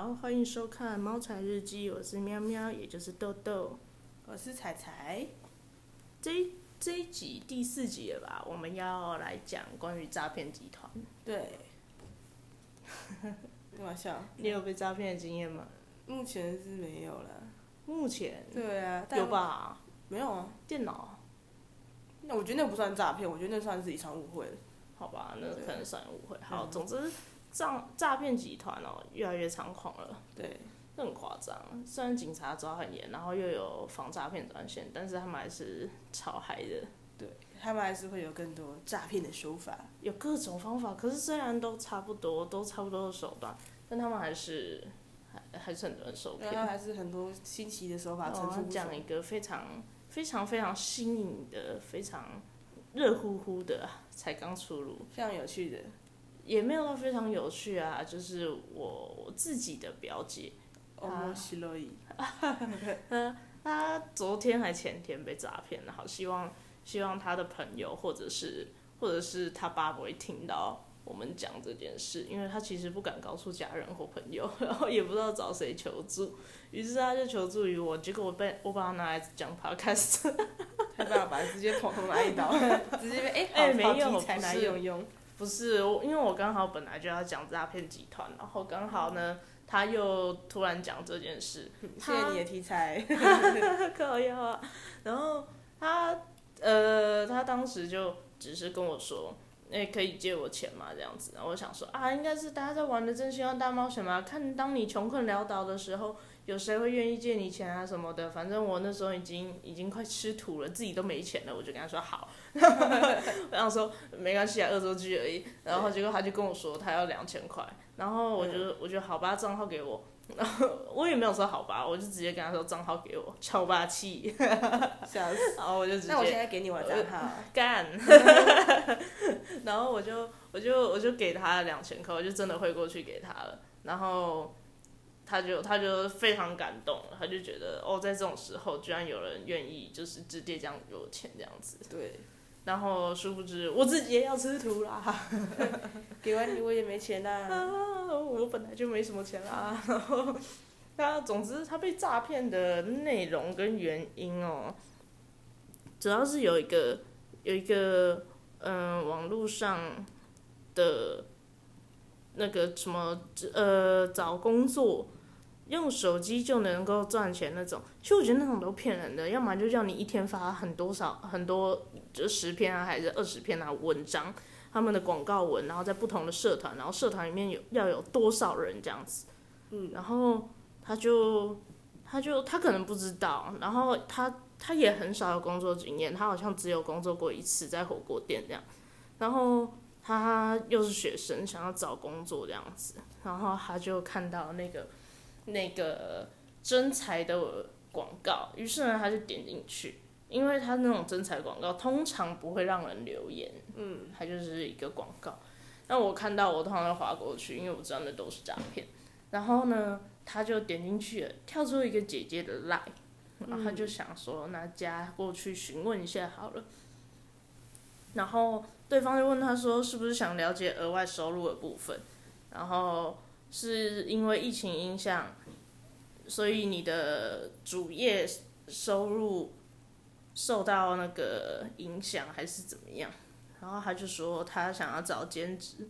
好，欢迎收看《猫财日记》，我是喵喵，也就是豆豆。我是彩彩。这一这一集第四集了吧？我们要来讲关于诈骗集团。对。开玩笑？你有被诈骗的经验吗？目前是没有了。目前？对啊。有吧？没有啊。电脑？那我觉得那不算诈骗，我觉得那算是一场误会。好吧，那可能算误会。好，总之。诈诈骗集团哦，越来越猖狂了。对，很夸张。虽然警察抓很严，然后又有防诈骗专线，但是他们还是超嗨的。对，他们还是会有更多诈骗的手法，有各种方法。可是虽然都差不多，都差不多的手段，但他们还是还还是很多人受骗。还是很多新奇的手法。我讲一个非常非常非常新颖的、非常热乎乎的，才刚出炉，非常有趣的。也没有到非常有趣啊，就是我我自己的表姐，他，他他昨天还前天被诈骗了，好希望希望他的朋友或者是或者是他爸不会听到我们讲这件事，因为他其实不敢告诉家人或朋友，然后也不知道找谁求助，于是他就求助于我，结果我被我把他拿来讲 podcast，太爸爸直接捅头来一刀，直接被哎没用，才拿用用。不是，我因为我刚好本来就要讲诈骗集团，然后刚好呢，他又突然讲这件事，谢谢你的题材，可以啊。然后他呃，他当时就只是跟我说，哎，可以借我钱吗？这样子，然后我想说啊，应该是大家在玩的真心话大冒险嘛，看当你穷困潦倒的时候。有谁会愿意借你钱啊什么的？反正我那时候已经已经快吃土了，自己都没钱了，我就跟他说好。然后说没关系啊，恶作剧而已。然后结果他就跟我说他要两千块，然后我就我觉得好吧，账号给我。然后我也没有说好吧，我就直接跟他说账号给我，超霸气。笑死。然后我就直接。那我现在给你我账号。干。然后我就我就我就给他两千块，我就真的汇过去给他了。然后。他就他就非常感动，他就觉得哦，在这种时候居然有人愿意就是直接这样给我钱这样子。对。然后殊不知我自己也要吃土啦。给完你我也没钱啦。我本来就没什么钱啦。然后，他总之他被诈骗的内容跟原因哦，主要是有一个有一个嗯网络上的那个什么呃找工作。用手机就能够赚钱那种，其实我觉得那种都骗人的，要么就叫你一天发很多少很多，就十篇啊，还是二十篇啊文章，他们的广告文，然后在不同的社团，然后社团里面有要有多少人这样子，嗯，然后他就他就他可能不知道，然后他他也很少有工作经验，他好像只有工作过一次在火锅店这样，然后他又是学生，想要找工作这样子，然后他就看到那个。那个真才的广告，于是呢，他就点进去，因为他那种真才广告通常不会让人留言，嗯，它就是一个广告。那我看到我通常会划过去，因为我知道那都是诈骗。然后呢，他就点进去了，跳出一个姐姐的 line，然后他就想说，那加过去询问一下好了。然后对方就问他说，是不是想了解额外收入的部分？然后是因为疫情影响。所以你的主业收入受到那个影响还是怎么样？然后他就说他想要找兼职，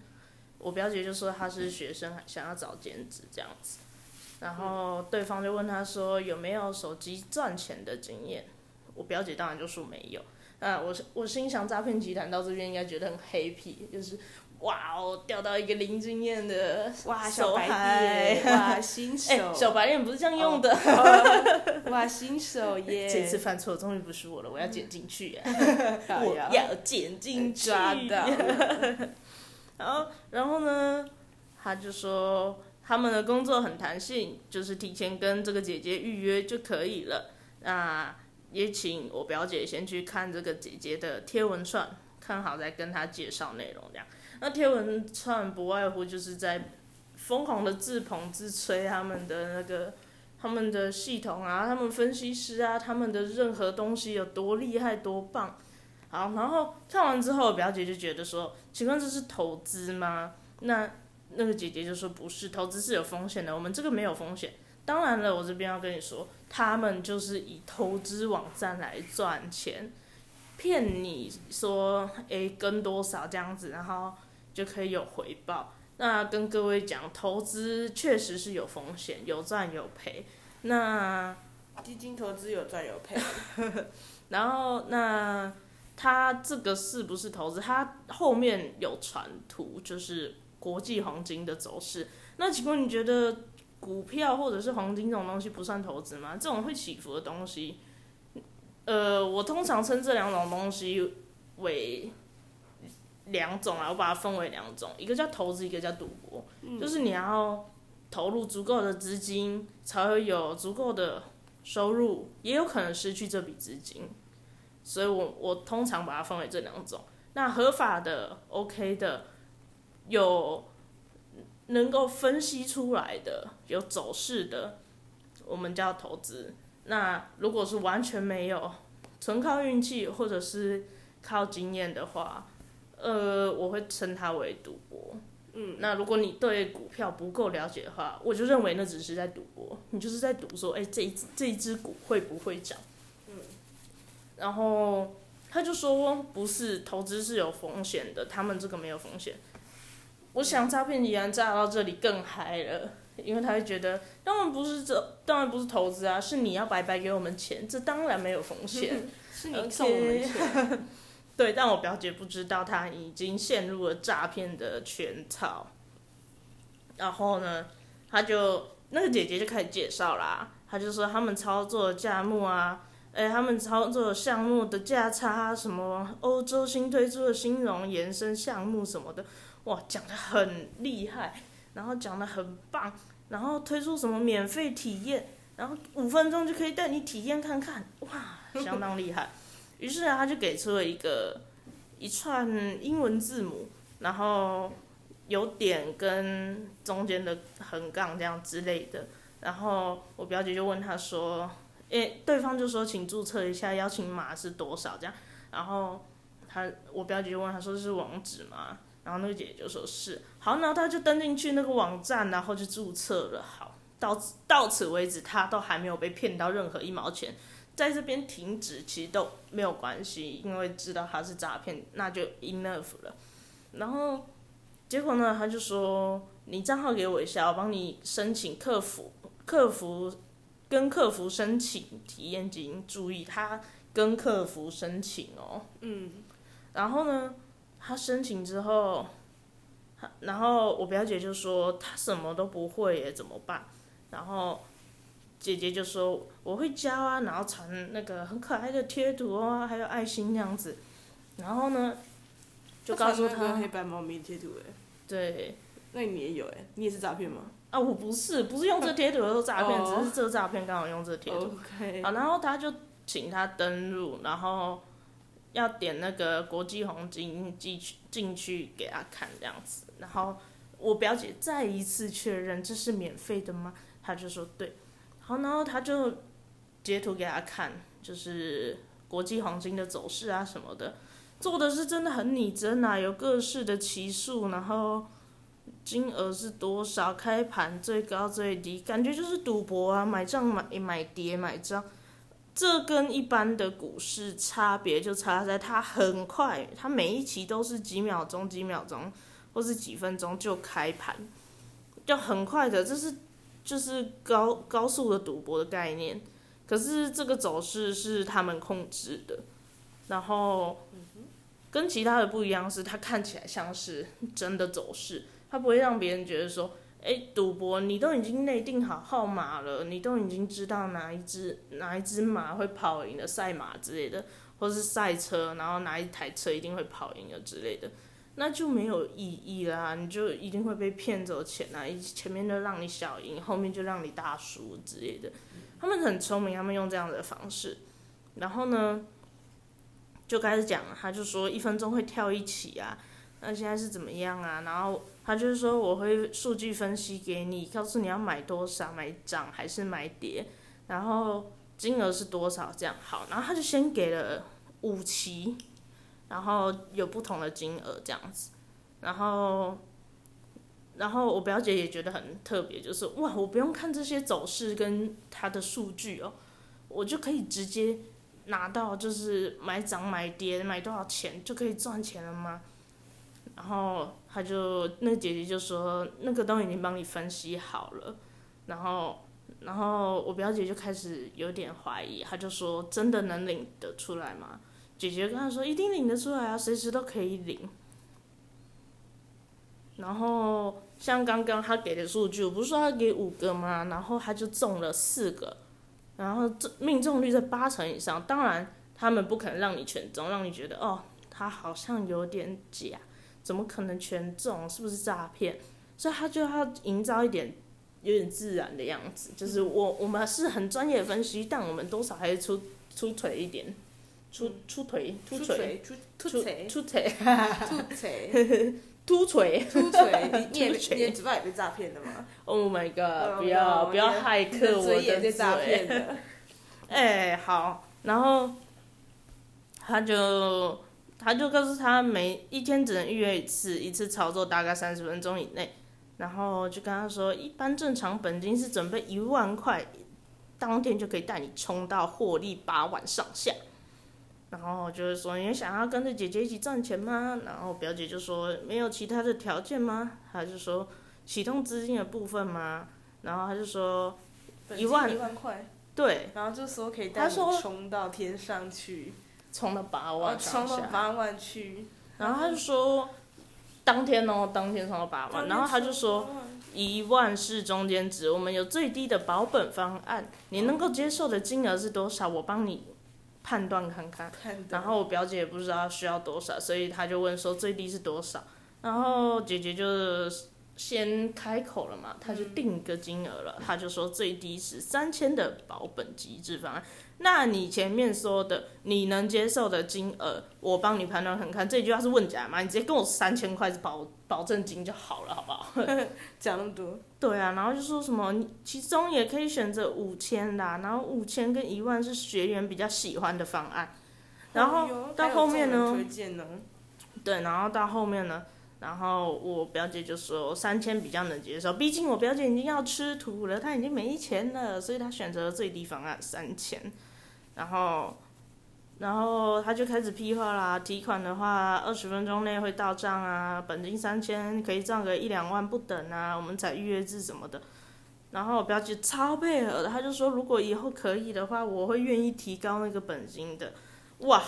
我表姐就说他是学生，想要找兼职这样子。然后对方就问他说有没有手机赚钱的经验？我表姐当然就说没有。那我我心想诈骗集团到这边应该觉得很黑皮，就是。哇哦，钓到一个零经验的哇小白脸，哇新手，小白脸不是这样用的，哇新手耶！这次犯错终于不是我了，我要剪进去呀，我要剪进去。然后，然后呢，他就说他们的工作很弹性，就是提前跟这个姐姐预约就可以了。那也请我表姐先去看这个姐姐的贴文算，看好再跟她介绍内容这样。那贴文串不外乎就是在疯狂的自捧自吹他们的那个他们的系统啊，他们分析师啊，他们的任何东西有多厉害多棒。好，然后看完之后，表姐就觉得说，请问这是投资吗？那那个姐姐就说不是，投资是有风险的，我们这个没有风险。当然了，我这边要跟你说，他们就是以投资网站来赚钱，骗你说，诶跟多少这样子，然后就可以有回报。那跟各位讲，投资确实是有风险，有赚有赔。那基金投资有赚有赔，然后那它这个是不是投资？它后面有传图，就是国际黄金的走势。那请问你觉得股票或者是黄金这种东西不算投资吗？这种会起伏的东西，呃，我通常称这两种东西为两种啊，我把它分为两种，一个叫投资，一个叫赌博。就是你要投入足够的资金，才会有足够的收入，也有可能失去这笔资金。所以我我通常把它分为这两种。那合法的、OK 的，有能够分析出来的、有走势的，我们叫投资。那如果是完全没有，纯靠运气或者是靠经验的话，呃，我会称它为赌博。嗯，那如果你对股票不够了解的话，我就认为那只是在赌博，你就是在赌说，哎、这一只这一只股会不会涨？嗯，然后他就说不是，投资是有风险的，他们这个没有风险。我想诈骗集团诈到这里更嗨了，因为他会觉得，当然不是这，当然不是投资啊，是你要白白给我们钱，这当然没有风险。是你送我们钱。对，但我表姐不知道，她已经陷入了诈骗的圈套。然后呢，她就那个姐姐就开始介绍啦，她就说他们操作的价目啊，哎，他们操作项目的价差，什么欧洲新推出的金融延伸项目什么的，哇，讲的很厉害，然后讲的很棒，然后推出什么免费体验，然后五分钟就可以带你体验看看，哇，相当厉害。于是啊，他就给出了一个一串英文字母，然后有点跟中间的横杠这样之类的。然后我表姐就问他说：“诶，对方就说请注册一下，邀请码是多少？”这样，然后他我表姐就问他说：“是网址吗？”然后那个姐姐就说是。好，然后他就登进去那个网站，然后就注册了。好，到到此为止，他都还没有被骗到任何一毛钱。在这边停止其实都没有关系，因为知道他是诈骗，那就 enough 了。然后结果呢，他就说你账号给我一下，我帮你申请客服，客服跟客服申请体验金，注意他跟客服申请哦。嗯。然后呢，他申请之后，然后我表姐就说他什么都不会耶，怎么办？然后。姐姐就说我会教啊，然后传那个很可爱的贴图啊，还有爱心这样子。然后呢，就告诉他黑白猫咪贴图哎。对。那你也有哎？你也是诈骗吗？啊，我不是，不是用这贴图都诈骗，只是这个诈骗刚好用这贴图。OK。啊，然后他就请他登录，然后要点那个国际黄金进去进去给他看这样子。然后我表姐再一次确认这是免费的吗？他就说对。好，然后他就截图给他看，就是国际黄金的走势啊什么的，做的是真的很拟真啊，有各式的期数，然后金额是多少，开盘最高最低，感觉就是赌博啊，买涨买买跌买涨，这跟一般的股市差别就差在它很快，它每一期都是几秒钟几秒钟，或是几分钟就开盘，就很快的，这是。就是高高速的赌博的概念，可是这个走势是他们控制的，然后跟其他的不一样是，它看起来像是真的走势，它不会让别人觉得说，哎，赌博你都已经内定好号码了，你都已经知道哪一只哪一只马会跑赢的赛马之类的，或是赛车，然后哪一台车一定会跑赢的之类的。那就没有意义啦，你就一定会被骗走钱啊！前面就让你小赢，后面就让你大输之类的。他们很聪明，他们用这样的方式，然后呢，就开始讲，他就说一分钟会跳一起啊，那现在是怎么样啊？然后他就是说我会数据分析给你，告诉你要买多少，买涨还是买跌，然后金额是多少这样好，然后他就先给了五期。然后有不同的金额这样子，然后然后我表姐也觉得很特别，就是哇，我不用看这些走势跟它的数据哦，我就可以直接拿到，就是买涨买跌买多少钱就可以赚钱了吗？然后他就那姐姐就说，那个都已经帮你分析好了，然后然后我表姐就开始有点怀疑，她就说真的能领得出来吗？姐姐跟他说一定领得出来啊，随时都可以领。然后像刚刚他给的数据，我不是说他给五个吗？然后他就中了四个，然后这命中率在八成以上。当然他们不可能让你全中，让你觉得哦，他好像有点假，怎么可能全中？是不是诈骗？所以他就要营造一点有点自然的样子，就是我我们是很专业分析，但我们多少还是出出腿一点，出出腿出腿出出腿出腿出腿突锤。出腿，你也出锤你也嘴巴也被诈骗的吗？Oh my god！Oh 不要不要骇你客我的被诈骗嘴。的。哎、好，然后他就他就告诉他每一天只能预约一次，一次操作大概三十分钟以内，然后就跟他说，一般正常本金是准备一万块，当天就可以带你冲到获利八万上下。然后就是说，你想要跟着姐姐一起赚钱吗？然后表姐就说没有其他的条件吗？他就说启动资金的部分吗？然后他就说本一万金一万块，对，然后就说可以带你冲到天上去，冲到八哦，万冲到。八万去。然后他就说，当天哦，当天冲到八万，然后他就说一万是中间值，我们有最低的保本方案，你能够接受的金额是多少？我帮你判断看看。然后我表姐也不知道需要多少，所以她就问说最低是多少，然后姐姐就先开口了嘛，他就定一个金额了，他就说最低是三千的保本机制方案。那你前面说的你能接受的金额，我帮你判断看看，这句话是问假吗？你直接跟我三千块是保保证金就好了，好不好？讲那么多，对啊，然后就说什么，你其中也可以选择五千啦，然后五千跟一万是学员比较喜欢的方案，然后到后面呢推荐呢，对，然后到后面呢，然后我表姐就说三千比较能接受，毕竟我表姐已经要吃土了，她已经没钱了，所以她选择了最低方案三千，然后。然后她就开始批话啦，提款的话二十分钟内会到账啊，本金三千可以赚个一两万不等啊，我们才预约制什么的。然后我表姐超配合的，她就说如果以后可以的话，我会愿意提高那个本金的。哇，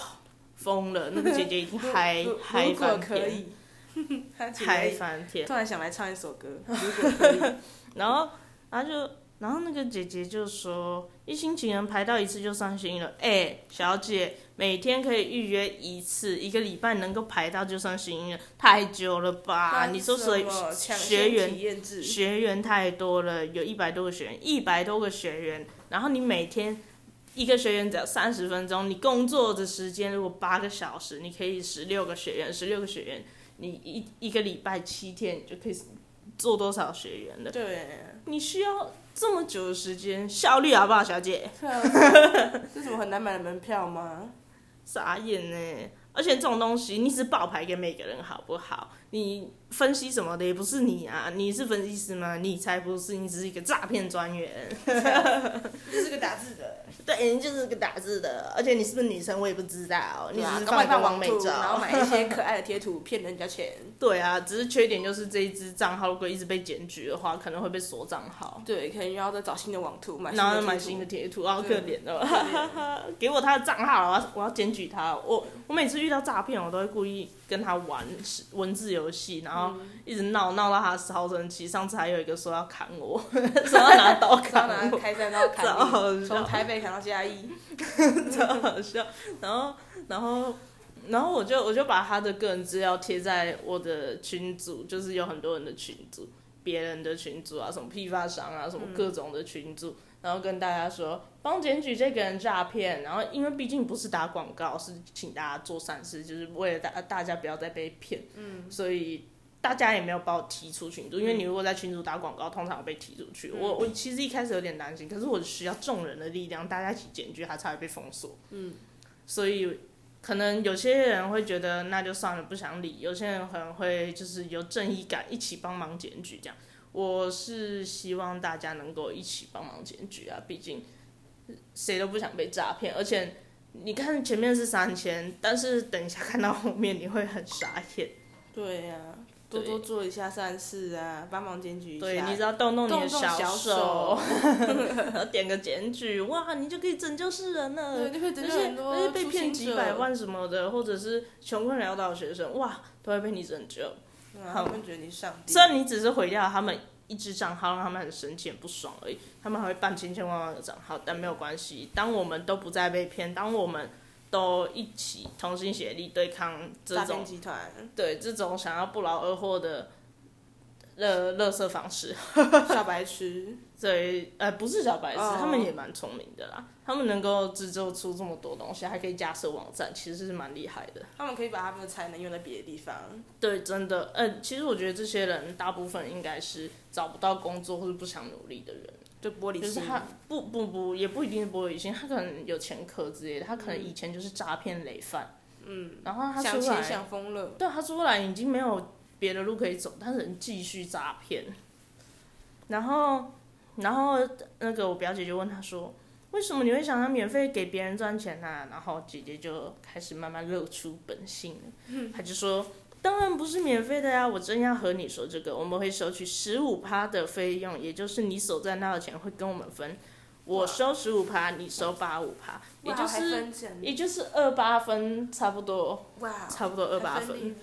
疯了，那个姐姐已经嗨如嗨翻天。可以，他觉嗨翻天，突然想来唱一首歌，如果可以，然后，然后就，然后那个姐姐就说，一星期能排到一次就伤心了。哎、小姐，每天可以预约一次，一个礼拜能够排到就算幸运了，太久了吧？你说什谁么学员学员太多了，有一百多个学员，一百多个学员，然后你每天一个学员只要三十分钟，你工作的时间如果八个小时，你可以十六个学员，十六个学员，你一一个礼拜七天，你就可以做多少学员了？对，你需要这么久的时间，效率好不好，小姐？这什么很难买的门票吗？傻眼呢！而且这种东西，你只爆牌给每个人好不好？你分析什么的也不是你啊，你是分析师吗？你才不是，你只是一个诈骗专员。就是个打字的，对，你就是个打字的，而且你是不是女生我也不知道，你只是搞不好放一个完美放网图，然后。买一些可爱的贴图骗人家钱。对啊，只是缺点就是这一支账号如果一直被检举的话，可能会被锁账号，对，可能又要再找新的网图买，然后再买新的贴图，好可怜哦。给我他的账号，我要我要检举他。我我每次遇到诈骗，我都会故意跟他玩文字游戏，然后一直闹闹到他超生气。上次还有一个说要砍我，说要拿刀砍我，拿开山刀砍超好你，笑 从台北砍到嘉义。超好笑。然后，然后，然后我就我就把他的个人资料贴在我的群组，就是有很多人的群组，别人的群组啊，什么批发商啊，什么各种的群组，然后跟大家说帮检举这个人诈骗。然后，因为毕竟不是打广告，是请大家做善事，就是为了大大家不要再被骗。嗯，所以。大家也没有把我踢出群组，因为你如果在群组打广告，通常会被踢出去。我我其实一开始有点担心，可是我需要众人的力量，大家一起检举，他才会被封锁。嗯所以可能有些人会觉得那就算了，不想理；有些人可能会就是有正义感，一起帮忙检举这样。我是希望大家能够一起帮忙检举啊，毕竟谁都不想被诈骗。而且你看前面是三千，但是等一下看到后面你会很傻眼。对呀、多多做一下善事啊，帮忙检举一下。对，你只要动动你的小手手，然后点个检举，哇，你就可以拯救世人了。对，就可以拯救很多那些被骗几百，万什么的，或者是穷困潦倒的学生，哇，都会被你拯救。对啊他们觉得你上帝。虽然你只是毁掉他们一只账号，让他们很生气、很不爽而已，他们还会办千千万万个账号，但没有关系。当我们都不再被骗，当我们都一起同心协力对抗这诈种骗集团，对这种想要不劳而获的乐乐色方式，小白痴，对，呃，不是小白痴，哦他们也蛮聪明的啦。他们能够制作出这么多东西，还可以架设网站，其实是蛮厉害的。他们可以把他们的才能用在别的地方。对，真的，呃，其实我觉得这些人大部分应该是找不到工作或者不想努力的人，就玻璃心，就是他不不不，也不一定是玻璃心，他可能有前科之类的，他可能以前就是诈骗累犯，嗯，然后他出来，想疯了。对他出来已经没有别的路可以走，但是能继续诈骗，然后然后那个我表姐就问他说。为什么你会想要免费给别人赚钱呢、啊？然后姐姐就开始慢慢露出本性了，她就说：“当然不是免费的呀，我真要和你说这个，我们会收取十五趴的费用，也就是你所赚到的钱会跟我们分，我收十五趴，你收八五趴，也就是也就是二八分，差不多，哇，差不多二八分。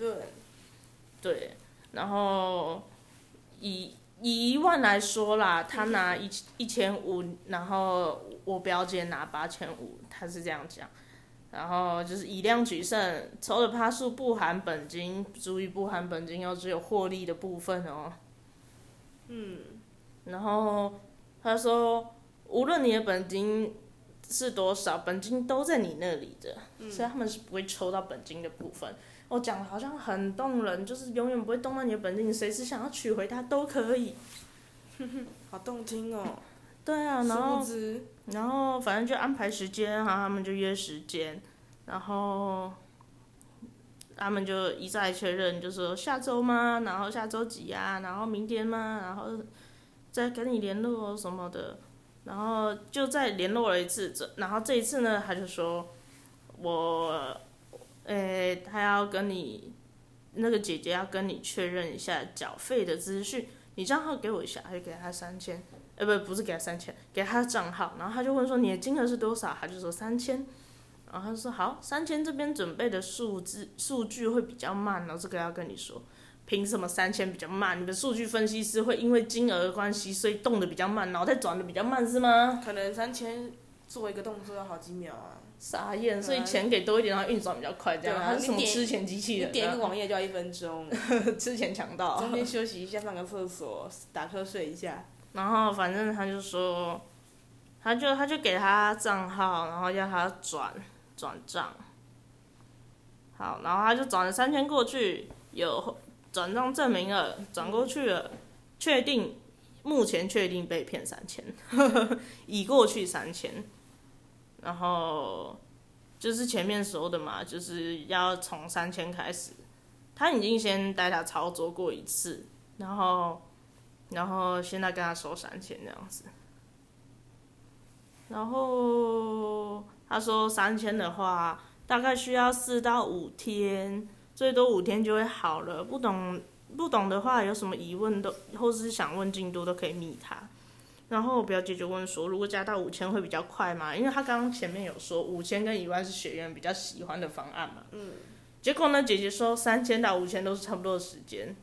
对，然后以以一万来说啦，他拿一一千五，然后我表姐拿八千五，她是这样讲。然后就是以量取胜，抽的趴数不含本金，注意不含本金哦，只有获利的部分哦。嗯。然后他说，无论你的本金是多少，本金都在你那里的，所以他们是不会抽到本金的部分。我讲的好像很动人，就是永远不会动到你的本金，你随时想要取回它都可以。好动听哦。对啊，然后，然后反正就安排时间，然后他们就约时间，然后他们就一再确认，就说下周吗？然后下周几啊？然后明天吗？然后再跟你联络什么的，然后就再联络了一次，这然后这一次呢，他就说我，诶、他要跟你那个姐姐要跟你确认一下缴费的资讯，你账号给我一下，他就给他三千。呃，不，不是给他三千，给他账号，然后他就问说你的金额是多少，他就说三千，然后他说好，三千这边准备的数字数据会比较慢，然后这个要跟你说，凭什么三千比较慢？你的数据分析师会因为金额的关系，所以动的比较慢，脑袋转的比较慢是吗？可能三千做一个动作要好几秒啊。傻眼，所以钱给多一点，然后运转比较快，这样，他是什么吃钱机器人、你点一个啊？网页就要一分钟，吃钱强盗。中间休息一下，上个厕所，打瞌睡一下。然后反正他就说，他就他就给他账号，然后要他转转账。好，然后他就转了三千过去，有转账证明了，转过去了，确定目前确定被骗三千，已过去三千，然后就是前面说的嘛，就是要从三千开始，他已经先带他操作过一次，然后。然后现在跟他收三千这样子，然后他说三千的话，大概需要四到五天，最多五天就会好了。不懂不懂的话，有什么疑问都或是想问进度都可以密他。然后我表姐就问说，如果加到五千会比较快吗？因为他刚刚前面有说五千跟一万是学员比较喜欢的方案嘛。嗯。结果呢，姐姐说三千到五千都是差不多的时间。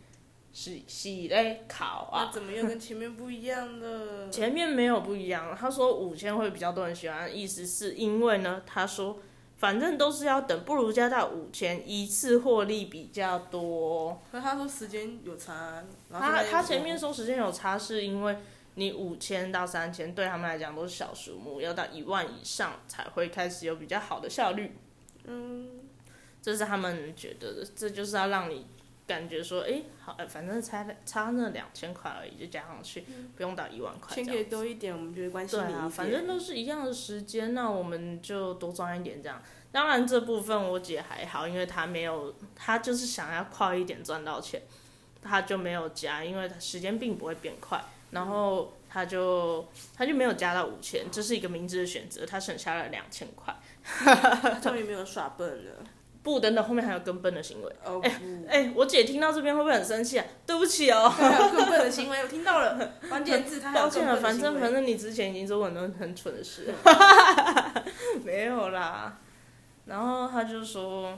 是是嘞，考啊那，怎么又跟前面不一样了？前面没有不一样。他说五千会比较多人喜欢，意思是因为呢，他说反正都是要等，不如加到五千，一次获利比较多。可他说时间有差，他他前面说时间有差，是因为你五千到三千对他们来讲都是小数目，要到一万以上才会开始有比较好的效率。嗯，这是他们觉得的，这就是要让你感觉说，哎、好，呃反正差差那两千块而已，就加上去，不用到一万块钱给多一点，我们就会关心对啊，你一点。反正都是一样的时间，那我们就多赚一点这样。当然这部分我姐还好，因为她没有，她就是想要快一点赚到钱，她就没有加，因为她时间并不会变快，然后她就她就没有加到五千，这是一个明智的选择，她省下了两千块。他终于没有耍笨了。不，等等，后面还有更笨的行为。哦不，哎、我姐听到这边会不会很生气啊？对不起哦，他还有更笨的行为，我听到了。关键字他抱歉了，反正反正你之前已经做过很多很蠢的事 没有啦。然后他就说，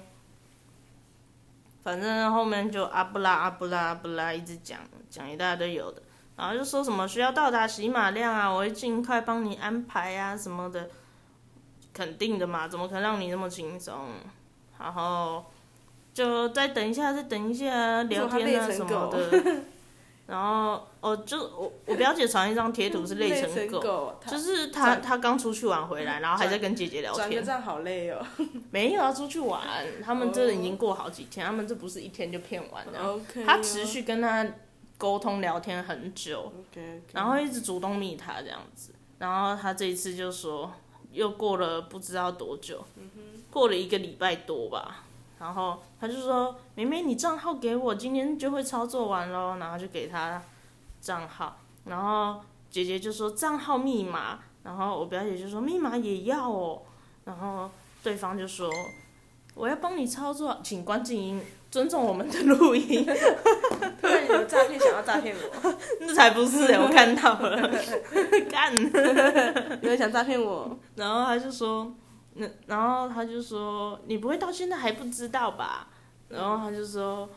反正后面就阿布拉阿布拉阿布拉一直讲讲一大堆有的，然后就说什么需要到达喜马量啊，我会尽快帮你安排啊什么的，肯定的嘛，怎么可能让你那么轻松？然后就再等一下，再等一下聊天啊什么的。然后哦，就我我表姐传一张贴图是累累成狗，狗，就是她她刚出去玩回来，然后还在跟姐姐聊天。转个站好累哦。没有要出去玩，他们这已经过好几天，他们这不是一天就骗完的。OK，她持续跟他沟通聊天很久然后一直主动密他这样子，然后他这一次就说，又过了不知道多久，过了一个礼拜多吧，然后他就说，妹妹你账号给我，今天就会操作完咯，然后就给他账号，然后姐姐就说账号密码，然后我表姐就说密码也要哦，然后对方就说我要帮你操作，请关静音，尊重我们的录音。突然有诈骗想要诈骗我，那才不是、欸，我看到了，干。有人想诈骗我，然后他就说，那然后他就说，你不会到现在还不知道吧？然后他就说，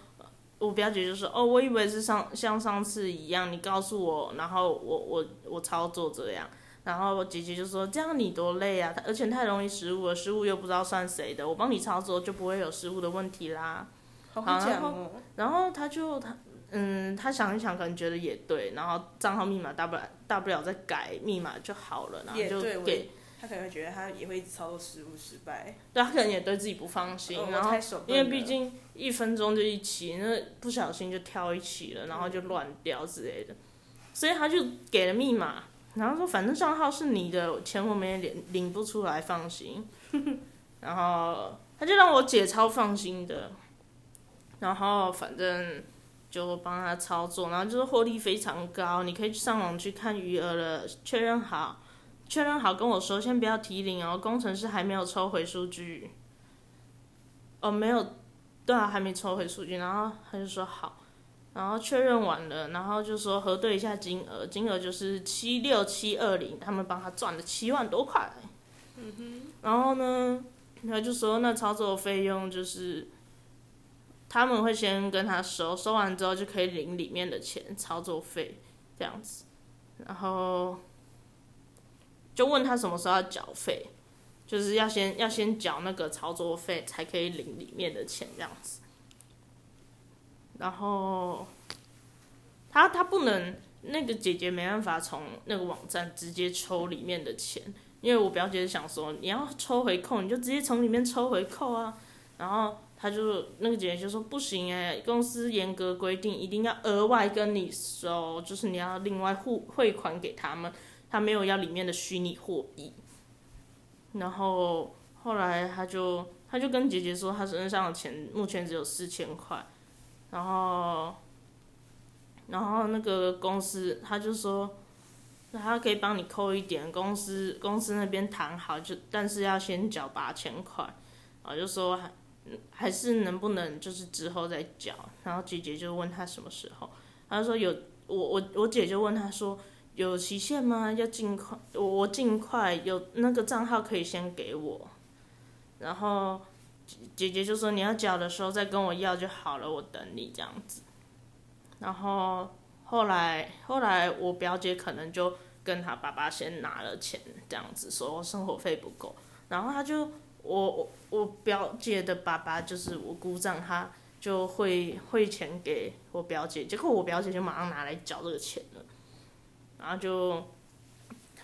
我表姐就说，哦，我以为是上像上次一样，你告诉我，然后我我我操作这样。然后姐姐就说：“这样你多累啊，而且太容易失误了，失误又不知道算谁的，我帮你操作就不会有失误的问题啦。”好会讲哦。然后他就他嗯，他想一想，可能觉得也对，然后账号密码大不了大不了再改密码就好了，然后就给也他可能会觉得他也会一直操作失误失败，对他可能也对自己不放心，然后因为毕竟一分钟就一期，那不小心就跳一期了，然后就乱掉之类的，所以他就给了密码，然后说反正账号是你的，钱我们也领领不出来，放心。然后他就让我姐超放心的，然后反正就帮他操作，然后就是获利非常高，你可以上网去看余额了，确认好，确认好跟我说，先不要提领哦，工程师还没有抽回数据。哦，没有，对啊，还没抽回数据，然后他就说好，然后确认完了，然后就说核对一下金额，金额就是七六七二零，他们帮他赚了七万多块。嗯哼。然后呢，他就说那操作费用就是他们会先跟他收，收完之后就可以领里面的钱，操作费这样子，然后就问他什么时候要缴费。就是要先要先缴那个操作费，才可以领里面的钱这样子。然后他他不能那个姐姐没办法从那个网站直接抽里面的钱，因为我表姐想说你要抽回扣，你就直接从里面抽回扣啊。然后他就那个姐姐就说不行哎、公司严格规定一定要额外跟你收，就是你要另外汇汇款给他们，他没有要里面的虚拟货币。然后后来他就他就跟姐姐说，他身上的钱目前只有四千块，然后然后那个公司他就说，那他可以帮你扣一点，公司公司那边谈好，就但是要先缴八千块，然后就说还还是能不能就是之后再缴，然后姐姐就问他什么时候，他说有我我我姐就问他说。有期限吗？要尽快，我我尽快有那个账号可以先给我，然后姐姐就说你要缴的时候再跟我要就好了，我等你这样子。然后后来后来我表姐可能就跟他爸爸先拿了钱，这样子说我生活费不够，然后他就我我我表姐的爸爸就是我姑丈，他就汇汇钱给我表姐，结果我表姐就马上拿来缴这个钱了。然后就，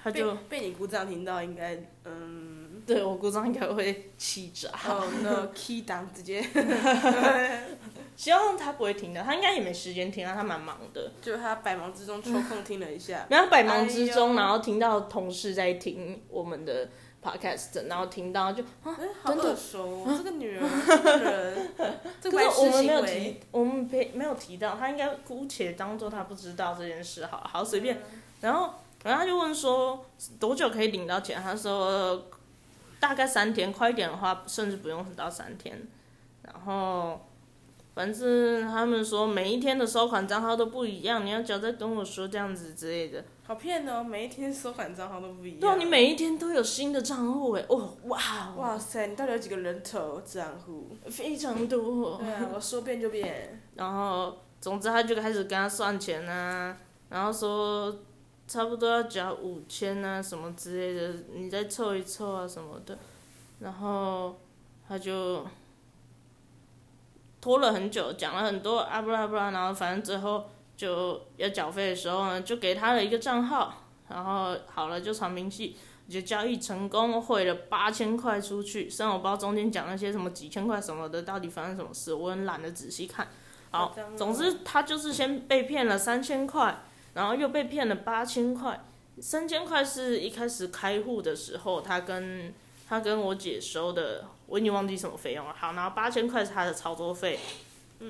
他就被被你姑丈听到，应该嗯，对我姑丈应该会气炸。哦，那 key 档直接，希望他不会听的，他应该也没时间听啊，他蛮忙的。就他百忙之中抽空听了一下，然后百忙之中，哎然后听到同事在听我们的 podcast，然后听到就啊，哎，好耳熟哦，这个女人，这个人，这个我们没有提，，我们没没有提到，他应该姑且当做他不知道这件事好了，好随便。然后，然后他就问说多久可以领到钱？他说大概三天，快一点的话，甚至不用到三天。然后，反正他们说每一天的收款账号都不一样，你要交再跟我说这样子之类的。好骗哦，每一天收款账号都不一样。对啊，你每一天都有新的账户哎，哦哇哦，哇塞，你到底有几个人头账户？非常多。对啊，我说变就变。然后，总之他就开始跟他算钱啊，然后说差不多要缴五千啊什么之类的，你再凑一凑啊什么的，然后他就拖了很久，讲了很多啊不啦不啦，然后反正最后就要缴费的时候呢，就给他了一个账号，然后好了就传明细。就交易成功，汇了八千块出去。虽然我不知道中间讲那些什么几千块什么的，到底发生什么事，我很懒得仔细看。好，总之他就是先被骗了三千块，然后又被骗了八千块。三千块是一开始开户的时候，他跟他跟我姐收的，我已经忘记什么费用了。好，然后八千块是他的操作费，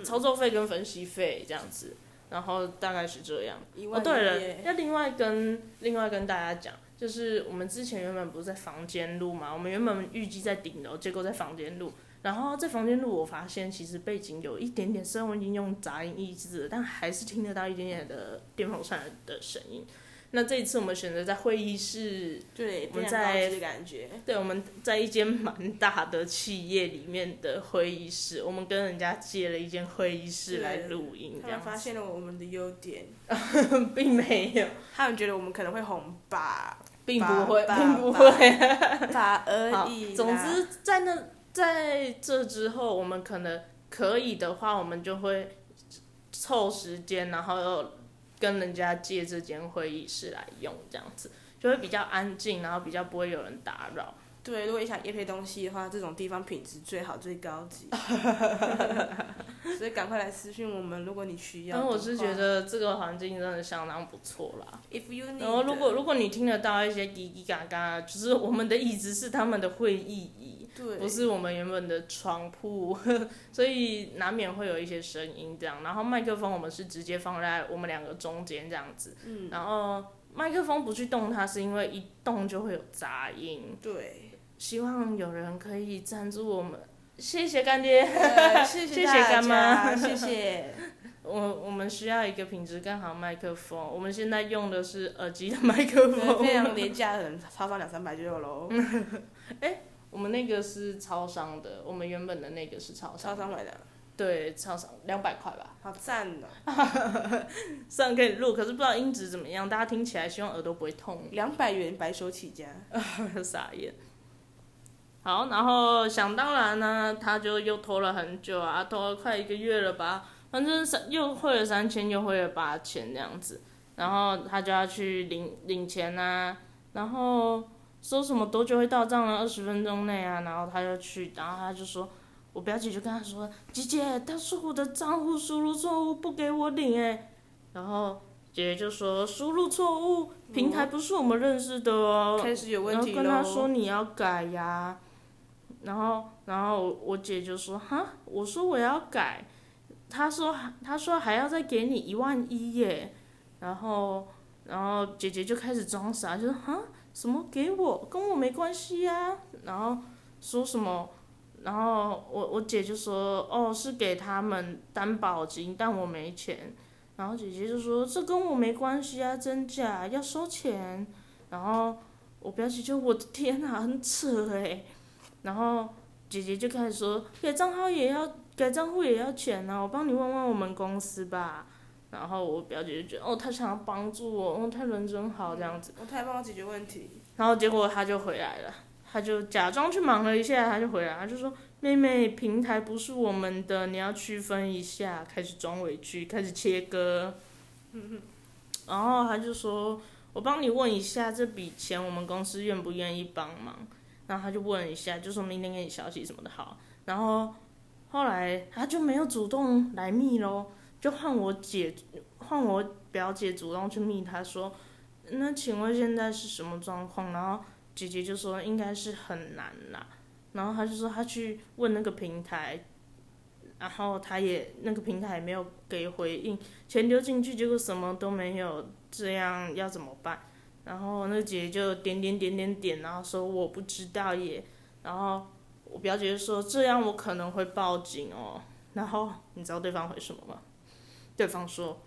操作费跟分析费这样子，然后大概是这样。哦，对了，耶要另外跟另外跟大家讲，就是我们之前原本不是在房间录嘛，我们原本预计在顶楼，结果在房间录。然后在房间录，我发现其实背景有一点点，虽然我已经用杂音抑制了，但还是听得到一点点的电风扇的声音。那这一次我们选择在会议室，对，我们在的感觉。对，我们在一间蛮大的企业里面的会议室，我们跟人家借了一间会议室来录音，他们发现了我们的优点，子，并没有，他们觉得我们可能会红吧，并不会，吧并不吧会。吧而已，啦。总之在那在这之后，我们可能可以的话，我们就会凑时间，然后跟人家借这间会议室来用，这样子就会比较安静，然后比较不会有人打扰。对，如果你想夜配东西的话，这种地方品质最好、最高级。所以赶快来私讯我们，如果你需要的话。但我是觉得这个环境真的相当不错啦。，if you need，然后如果如果你听得到一些叽叽嘎嘎，就是我们的椅子是他们的会议椅，对，不是我们原本的床铺，所以难免会有一些声音这样。然后麦克风我们是直接放在我们两个中间这样子，嗯，然后麦克风不去动它，是因为一动就会有杂音。对，希望有人可以赞助我们，谢谢干爹。对 谢谢干妈，谢谢。我我们需要一个品质更好的麦克风，我们现在用的是耳机的麦克对，风，非常廉价的人，超商两三百就有喽，我们那个是超商的，我们原本的那个是超商，超商买的，对，超商两百块吧，好赞哦！虽然可以录，可是不知道音质怎么样，大家听起来希望耳朵不会痛，两百元白手起家，傻眼。好，然后想当然呢，他就又拖了很久啊，拖了快一个月了吧，反正三又汇了三千，又汇了八千这样子，然后他就要去领领钱啊，然后说什么多久会到账呢？二十分钟内啊，然后他就去，然后他就说，我表姐就跟他说，姐姐，他说我的账户输入错误，不给我领哎，然后姐姐就说输入错误，平台不是我们认识的哦，开始有问题然后跟他说。你要改呀，然后然后我我姐就说哈，我说我要改，他说他说还要再给你一万一耶，然后然后姐姐就开始装傻，就说哈什么给我跟我没关系呀、然后说什么。然后我我姐就说哦是给他们担保金，但我没钱。然后姐姐就说这跟我没关系啊，真假要收钱。然后我表姐就我的天啊，很扯哎。然后姐姐就开始说改账号也要改账户也要钱啊，我帮你问问我们公司吧。然后我表姐就觉得哦，她想要帮助我，哦，她人真好这样子。我太帮我解决问题，然后结果她就回来了，她就假装去忙了一下，她就回来，她就说妹妹，平台不是我们的，你要区分一下，开始装委屈，开始切割。嗯然后她就说，我帮你问一下这笔钱，我们公司愿不愿意帮忙？然后她就问一下，就说明天给你消息什么的好。然后后来他就没有主动来密喽，就换我姐，换我表姐主动去密他说，那请问现在是什么状况？然后姐姐就说应该是很难啦，然后他就说他去问那个平台，然后他也那个平台也没有给回应，钱丢进去结果什么都没有，这样要怎么办？然后那个姐姐就点点点点点，然后说我不知道耶，然后。我表姐就说：“这样我可能会报警哦。”然后你知道对方回什么吗？对方说：“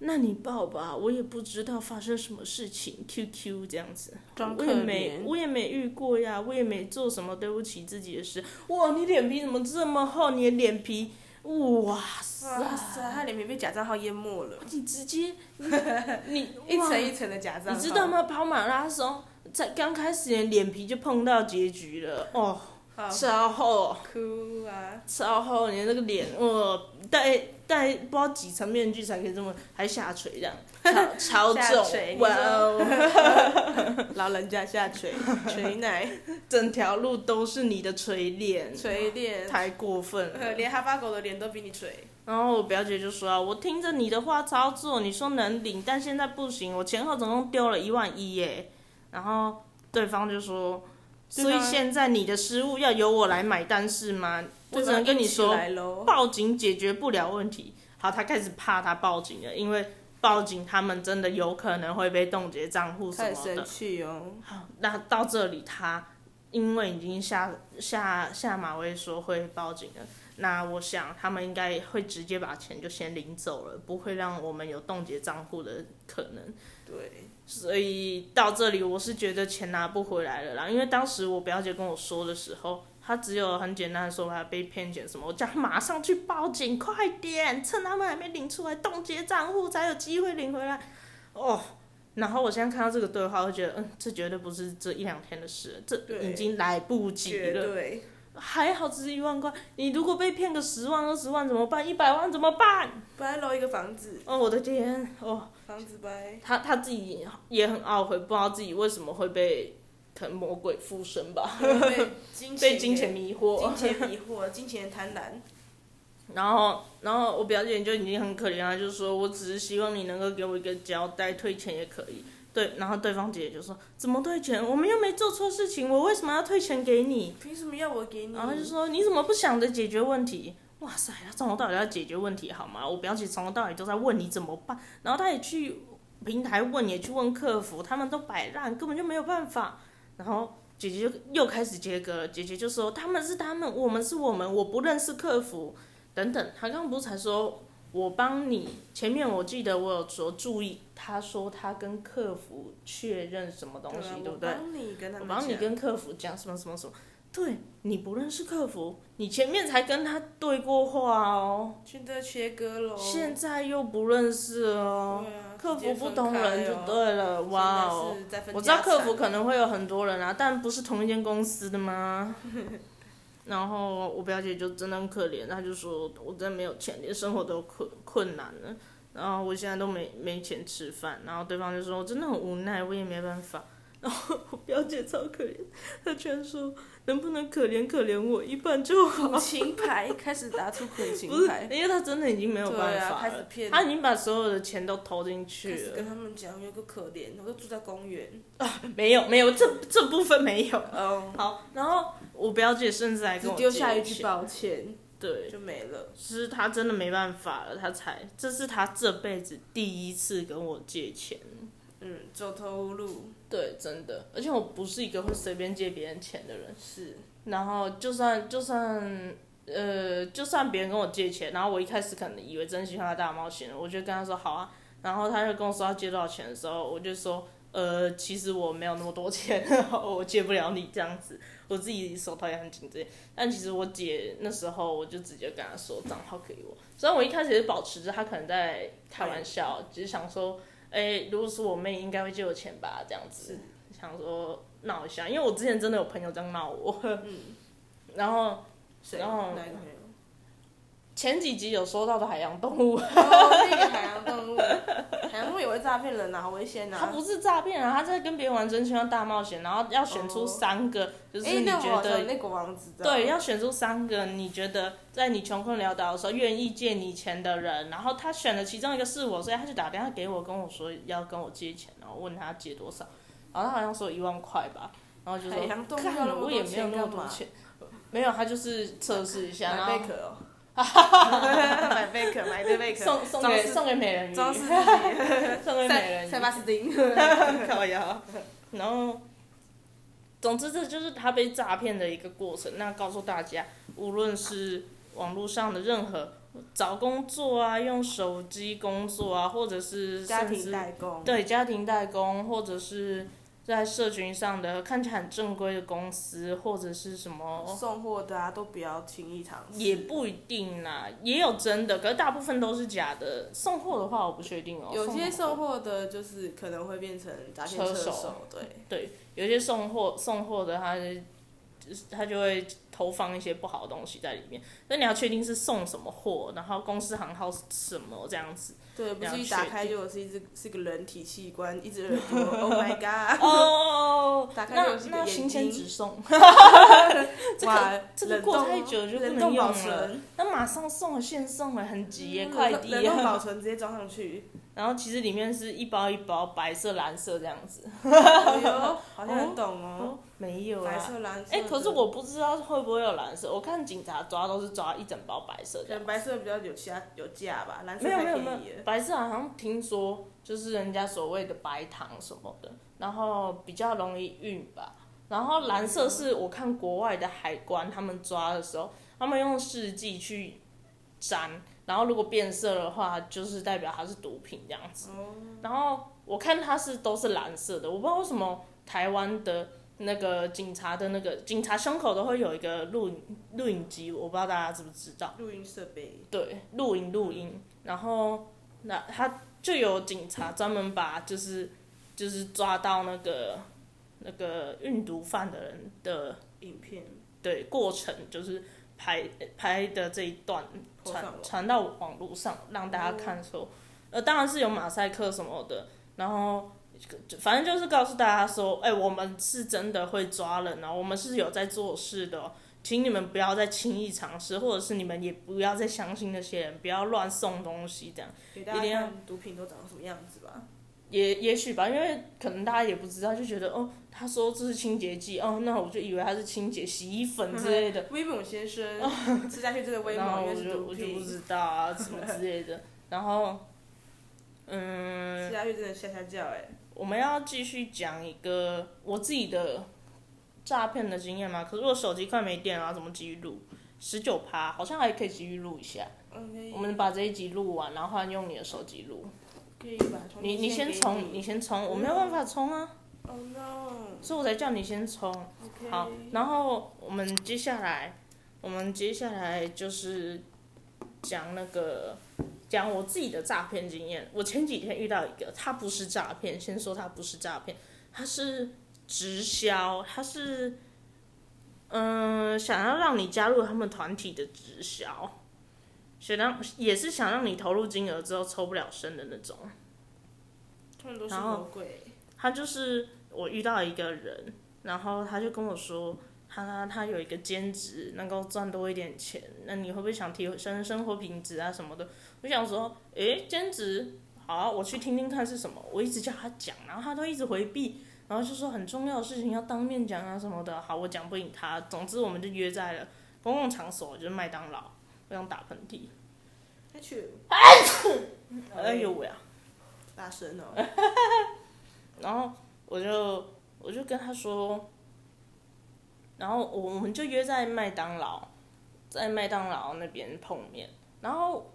那你报吧，我也不知道发生什么事情。”QQ 这样子，我也没我也没遇过呀，我也没做什么对不起自己的事。哇，你脸皮怎么这么厚？你的脸皮，哇塞！哇塞，他脸皮被假账号淹没了。你直接，你一层一层的假账号，你知道吗？跑马拉松在刚开始，脸皮就碰到结局了哦。超厚，哭啊！超厚，你那个脸，哇，戴戴不知道几层面具才可以这么还下垂这样，超超重，哇哦！老人家下垂，垂奶，整条路都是你的垂脸，垂脸，太过分了，连哈巴狗的脸都比你垂。然后我表姐就说啊，我听着你的话操作，你说能领，但现在不行，我前后总共丢了一万一耶。然后对方就说。所以现在你的失误要由我来买单是吗？我只能跟你说，报警解决不了问题。好，他开始怕他报警了，因为报警他们真的有可能会被冻结账户什么的。太生气哦！好，那到这里他因为已经下下下马威说会报警了，那我想他们应该会直接把钱就先领走了，不会让我们有冻结账户的可能。对。所以到这里，我是觉得钱拿不回来了啦。因为当时我表姐跟我说的时候，她只有很简单的说她被骗钱什么，我叫她马上去报警，快点，趁他们还没领出来冻结账户，才有机会领回来。哦，然后我现在看到这个对话，我觉得，嗯，这绝对不是这一两天的事，这已经来不及了。还好只是一万块，你如果被骗个十万、二十万怎么办？一百万怎么办？白楼一个房子。哦，我的天，哦。房子白。他他自己也很懊悔，不知道自己为什么会被可能魔鬼附身吧。被金钱迷惑。金钱迷惑，金钱贪婪。然后，然后我表姐就已经很可怜了，就是说我只是希望你能够给我一个交代，退钱也可以。对，然后对方姐姐就说：“怎么退钱？我们又没做错事情，我为什么要退钱给你？凭什么要我给你？”然后就说：“你怎么不想着解决问题？”哇塞，他从头到尾要解决问题好吗？我表姐从头到尾都在问你怎么办，然后他也去平台问，也去问客服，他们都摆烂，根本就没有办法。然后姐姐就又开始接歌了，姐姐就说他们是他们，我们是我们，我不认识客服等等。他刚刚不是才说我帮你？前面我记得我有说注意，他说他跟客服确认什么东西，对不对？我帮你跟他我帮你跟客服讲什么什么什么。对你不认识客服，你前面才跟他对过话哦。现在切割了。现在又不认识哦。客服不同人就对了，哇哦！我知道客服可能会有很多人啊，但不是同一间公司的吗？然后我表姐就真的很可怜，她就说我真的没有钱，连生活都困困难了。然后我现在都没没钱吃饭，然后对方就说我真的很无奈，我也没办法。然后我表姐超可怜，她居然说。能不能可怜可怜我一半就好？苦情牌开始打出苦情牌，因为她真的已经没有办法了，她已经把所有的钱都投进去了。跟他们讲有个可怜，我都住在公园。啊，没有没有，这这部分没有。哦，好，然后我表姐甚至还跟我丢下一句抱歉，对，就没了。是他真的没办法了，他才，这是他这辈子第一次跟我借钱。嗯，走投无路。对，真的，而且我不是一个会随便借别人钱的人。是。然后就算就算呃，就算别人跟我借钱，然后我一开始可能以为真心话大冒险，我就跟他说好啊。然后他就跟我说要借多少钱的时候，我就说呃，其实我没有那么多钱，我借不了你这样子。我自己手头也很紧张。但其实我姐那时候我就直接跟他说账号给我。虽然我一开始也保持着他可能在开玩笑，只是想说。哎，如果是我妹，应该会借我钱吧？这样子，想说闹一下，因为我之前真的有朋友这样闹我。嗯。然后，然后，前几集有说到的海洋动物，哦，那个海洋动物，海洋动物也会诈骗人呐，好危险呐！他不是诈骗啊，他在跟别人玩真心话大冒险，然后要选出三个，就是哎，你觉得像那个王子对，要选出三个你觉得在你穷困潦倒的时候愿意借你钱的人，然后他选的其中一个是我，所以他就打电话给我，跟我说要跟我借钱，然后问他借多少，然后他好像说一万块吧，然后就说海洋动物我也没有那么多钱，没有，他就是测试一下，然后买贝壳哦，买贝壳，买一堆 贝壳，送送装饰给送给美人鱼，装饰自己，送给美人塞巴斯汀，靠腰，然后。总之，这就是他被诈骗的一个过程。那告诉大家，无论是网络上的任何找工作啊，用手机工作啊，或者是家庭代工，对家庭代工，或者是在社群上的看起来很正规的公司，或者是什么，送货的啊，都不要轻易尝试。也不一定啦，也有真的，可是大部分都是假的。送货的话，我不确定哦。有些送送货的，就是可能会变成诈骗车手手，对，对，有些送货送货的他，就是他就会投放一些不好的东西在里面。那你要确定是送什么货，然后公司行号是什么这样子。对，不了是一打开就是一只是个人体器官，一只耳朵，Oh my god！哦，打开那就是个眼那新鲜睛直送，哇，这个过太久就不能用了存，那马上送了现送了，很急耶，嗯快递冷冻保啊。存直接装上去。然后其实里面是一包一包白色、蓝色这样子。哎呦，好像很懂哦。哦，没有白啊。色、蓝色。哎、可是我不知道会不会有蓝色，我看警察抓都是抓一整包白色的。可能白色比较有其他有价吧，蓝色没有太没有没有便宜了。，白色好像听说就是人家所谓的白糖什么的，然后比较容易运吧。然后蓝色是我看国外的海关他们抓的时候，他们用试剂去沾，然后如果变色的话，就是代表它是毒品这样子。然后我看它是都是蓝色的，我不知道为什么台湾的那个警察的那个警察胸口都会有一个录影录影机，我不知道大家知不知道。录音设备。对，录音录音，然后那他就有警察专门把就是就是抓到那个那个运毒犯的人的影片对过程，就是拍拍的这一段传传到网络上让大家看说，呃，当然是有马赛克什么的，然后。就反正就是告诉大家说，哎、我们是真的会抓人哦，我们是有在做事的、哦，请你们不要再轻易尝试，或者是你们也不要再相信那些人，不要乱送东西这样。给大一定要家看毒品都长什么样子吧。也也许吧，因为可能大家也不知道，就觉得哦，他说这是清洁剂，哦，那我就以为它是清洁洗衣粉之类的，威猛先生 吃下去这个威 然后猛，我就我就不，知道啊什么之类的，然后嗯吃，下去真的吓吓叫哎。我们要继续讲一个我自己的诈骗的经验吗？可是我手机快没电了，怎么继续录？十九趴，好像还可以继续录一下。嗯，我们把这一集录完，然后换用你的手机录。你你先冲，你先冲，我没有办法冲啊，Oh no！所以我才叫你先冲。好，然后我们接下来，我们接下来就是讲那个讲我自己的诈骗经验。我前几天遇到一个，他不是诈骗，先说他不是诈骗，他是直销，他是嗯、想要让你加入他们团体的直销，想让也是想让你投入金额之后抽不了身的那种。他们都是然后魔鬼。他就是我遇到一个人，然后他就跟我说，他他有一个兼职，能够赚多一点钱，那你会不会想提升生活品质啊什么的？我想说，诶，兼职好啊，我去听听看是什么。我一直叫他讲，然后他都一直回避，然后就说很重要的事情要当面讲啊什么的。好，我讲不赢他，总之我们就约在了公共场所，就是麦当劳。我想打喷嚏，他去，哎呦喂啊！大声哦！然后我就我就跟他说，然后我我们就约在麦当劳，在麦当劳那边碰面，然后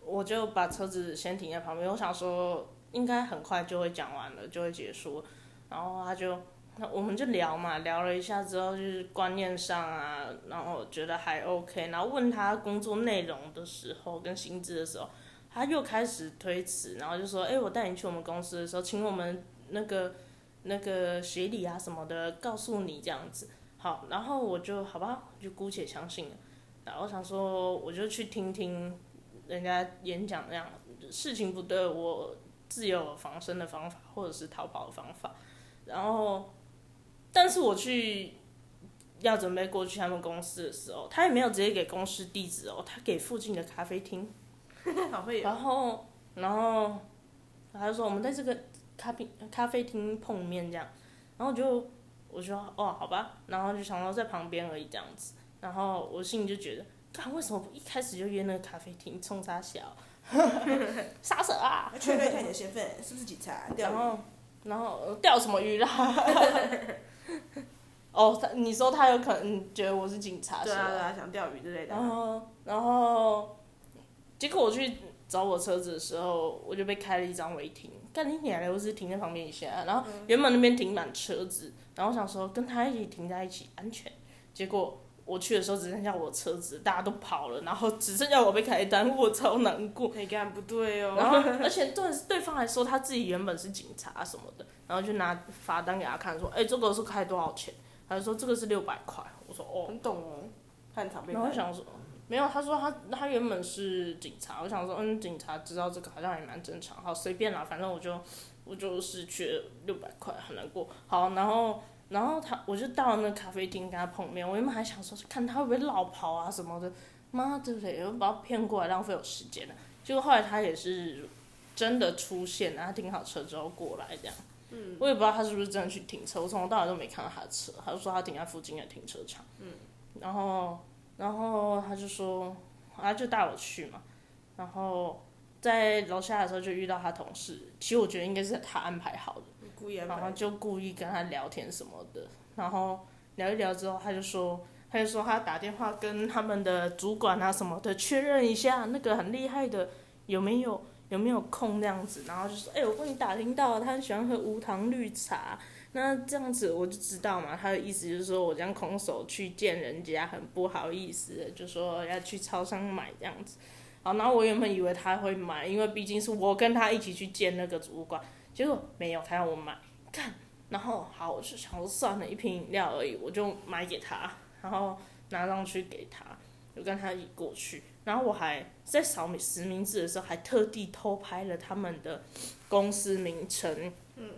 我就把车子先停在旁边，我想说应该很快就会讲完了，就会结束，然后他就。那我们就聊嘛，聊了一下之后，就是观念上啊，然后觉得还 OK，然后问他工作内容的时候跟薪资的时候，他又开始推辞，然后就说：“哎、我带你去我们公司的时候，请我们那个那个学历啊什么的告诉你这样子。”好，然后我就好吧，就姑且相信了。然后我想说，我就去听听人家演讲那样，事情不对，我自有防身的方法，或者是逃跑的方法。然后，但是我去要准备过去他们公司的时候，他也没有直接给公司地址哦，他给附近的咖啡厅。好会然后，然后他就说我们在这个咖啡咖啡厅碰面这样，然后就我就说哦好吧，然后就想到在旁边而已这样子，然后我心里就觉得，干为什么不一开始就约那个咖啡厅冲啥小，杀手啊！确认一下你的身份是不是警察？然后，然后呃钓什么鱼啦？哦，他你说他有可能觉得我是警察？对啊对啊，想钓鱼之类的然。后，然后，结果我去找我车子的时候，我就被开了一张违停。干你娘的！我只是停在旁边一下，然后原本那边停满车子，然后我想说跟他一起停在一起安全。结果我去的时候只剩下我车子，大家都跑了，然后只剩下我被开单，我超难过。你干不对哦。然后，而且对对方还说，他自己原本是警察什么的，然后就拿罚单给他看，说：“哎、这个是开多少钱？”他就说：“这个是六百块。”我说：“哦。”很懂哦，他很常被开。然后我想说，没有，他说他他原本是警察，我想说，嗯，警察知道这个好像也蛮正常，好随便啦，反正我就我就是缺了六百块，很难过。好，然后然后他我就到那个咖啡厅跟他碰面，我原本还想说看他会不会落跑啊什么的，妈的嘞，我把他骗过来浪费我时间了。结果后来他也是真的出现，然后停好车之后过来这样。嗯，我也不知道他是不是真的去停车，我从头到尾都没看到他的车，他就说他停在附近的停车场。嗯，然后然后他就说，他就带我去嘛，然后在楼下的时候就遇到他同事，其实我觉得应该是他安排好的，故意然后。就故意跟他聊天什么的，然后聊一聊之后，他就说，他就说他打电话跟他们的主管啊什么的确认一下，那个很厉害的有没有有没有空这样子，然后就说，哎、我帮你打听到了，他很喜欢喝无糖绿茶，那这样子我就知道嘛，他的意思就是说我这样空手去见人家很不好意思，就说要去超商买这样子。好，然后我原本以为他会买，因为毕竟是我跟他一起去见那个主管，结果没有，他要我买，干，然后好，我就想说算了，一瓶饮料而已，我就买给他，然后拿上去给他，就跟他一起过去，然后我还在扫实名制的时候，还特地偷拍了他们的公司名称，嗯，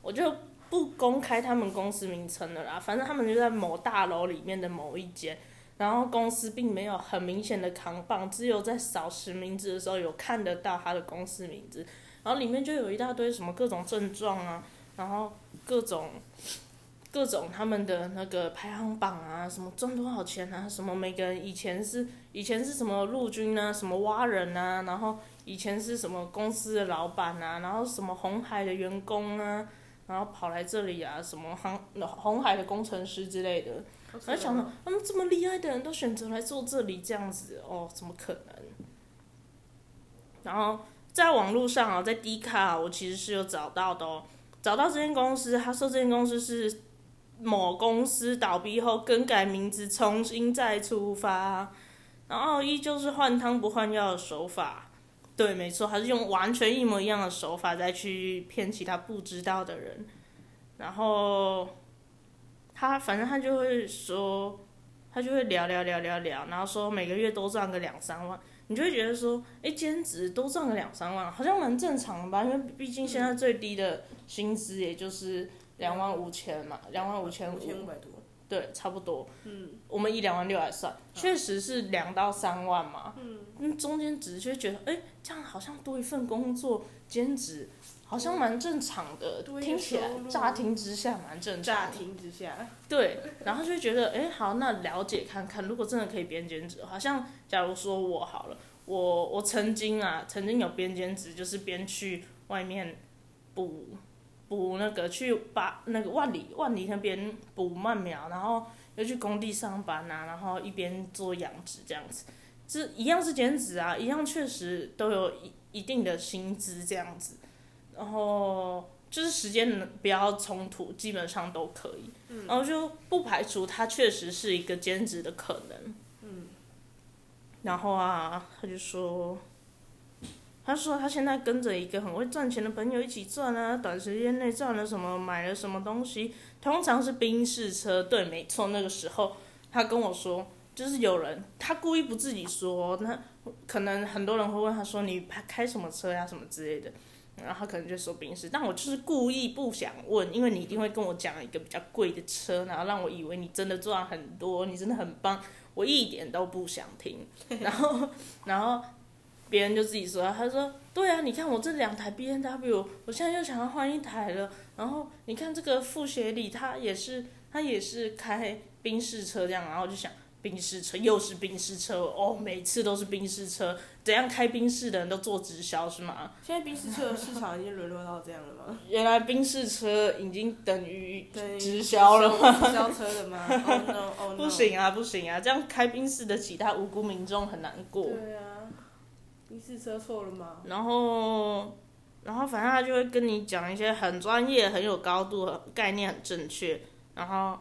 我就不公开他们公司名称了啦，反正他们就在某大楼里面的某一间。然后公司并没有很明显的扛棒，只有在扫实名制的时候有看得到他的公司名字，然后里面就有一大堆什么各种症状啊，然后各种各种他们的那个排行榜啊，什么赚多少钱啊，什么每个人以前是以前是什么陆军啊，什么蛙人啊，然后以前是什么公司的老板啊，然后什么红海的员工啊，然后跑来这里啊，什么航红海的工程师之类的。我在想说，他们这么厉害的人都选择来做这里这样子，哦，怎么可能？然后在网络上啊，在 D 卡，我其实是有找到的哦，找到这间公司，他说这间公司是某公司倒闭后更改名字，重新再出发，然后依旧是换汤不换药的手法。对，没错，还是用完全一模一样的手法再去骗其他不知道的人，然后。他反正他就会说，他就会聊聊聊聊聊，然后说每个月多赚个两三万，你就会觉得说，哎，兼职多赚个两三万，好像蛮正常的吧？因为毕竟现在最低的薪资也就是两万五千嘛，两万五千五千五百多。对，差不多。嗯，我们以两万六来算，确实是两到三万嘛。嗯，中间只是觉得，哎，这样好像多一份工作兼职。好像蛮正常的，听起来乍听之下蛮正常。乍听之下，对，然后就觉得，哎，好，那了解看看，如果真的可以边兼职，好像假如说我好了，我我曾经啊，曾经有边兼职，就是边去外面补补那个去把那个万里万里那边补曼苗，然后又去工地上班啊，然后一边做养殖这样子，这一样是兼职啊，一样确实都有一一定的薪资这样子。然后就是时间不要冲突，基本上都可以。嗯、然后就不排除他确实是一个兼职的可能。嗯。然后啊，他就说，他说他现在跟着一个很会赚钱的朋友一起赚啊，短时间内赚了什么，买了什么东西，通常是宾士车。对，没错，那个时候他跟我说，就是有人他故意不自己说，那可能很多人会问他说你开开什么车呀什么之类的，然后他可能就说宾士，但我就是故意不想问，因为你一定会跟我讲一个比较贵的车，然后让我以为你真的赚很多，你真的很棒，我一点都不想听，然后然后别人就自己说，他说对啊，你看我这两台 B N W，我现在又想要换一台了，然后你看这个傅学礼他也是他也是开宾士车这样，然后我就想。宾士车又是冰室车哦，每次都是冰室车，怎样开冰室的人都做直销是吗？现在冰室车的市场已经沦落到这样了吗？原来冰室车已经等于直销了吗？直销车的吗？Oh no, oh no！不行啊，不行啊，这样开冰室的其他无辜民众很难过。对啊，宾士车错了吗？然后，然后反正他就会跟你讲一些很专业、很有高度、概念很正确，然后。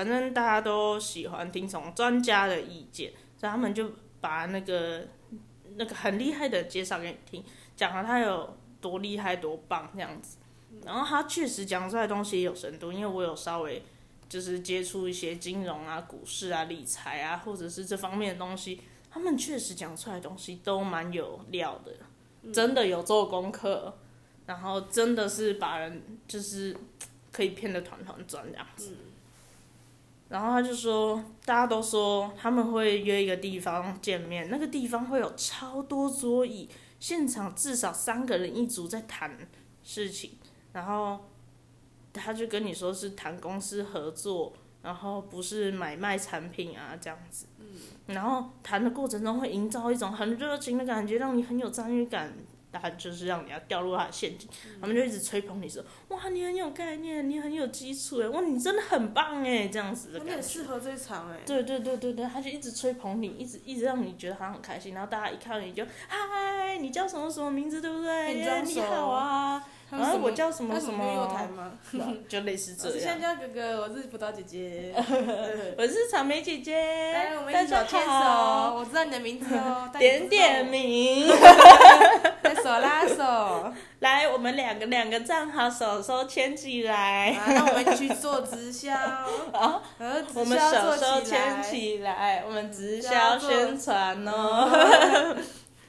反正大家都喜欢听从专家的意见，所以他们就把那个那个很厉害的介绍给你听，讲了他有多厉害多棒这样子。然后他确实讲出来的东西也有深度，因为我有稍微就是接触一些金融啊、股市啊、理财啊，或者是这方面的东西，他们确实讲出来的东西都蛮有料的，真的有做功课，然后真的是把人就是可以骗得团团转这样子。然后他就说，大家都说他们会约一个地方见面，那个地方会有超多桌椅，现场至少三个人一组在谈事情。然后他就跟你说是谈公司合作，然后不是买卖产品啊这样子。然后谈的过程中会营造一种很热情的感觉，让你很有参与感。他就是让你要掉入他的陷阱，他们就一直吹捧你说，哇，你很有概念，你很有基础哎，哇，你真的很棒哎，这样子的感觉。很适合这场哎。对对对对对，他就一直吹捧你，一直一直让你觉得他很开心，然后大家一看到你就，嗨，你叫什么什么名字对不对？你好啊。然后我叫什么什么，就类似这样。我是香蕉哥哥，我是葡萄姐姐，我是草莓姐姐。来，我们一起牵手。我知道你的名字哦。点点名。手拉手。来，我们两个两个站好，手手牵起来。那我们去做直销。啊。我们手手牵起来，我们直销宣传哦。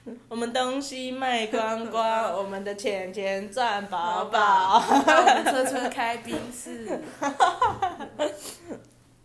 我们东西卖光光，我们的钱钱赚饱饱。我们车车开宾士。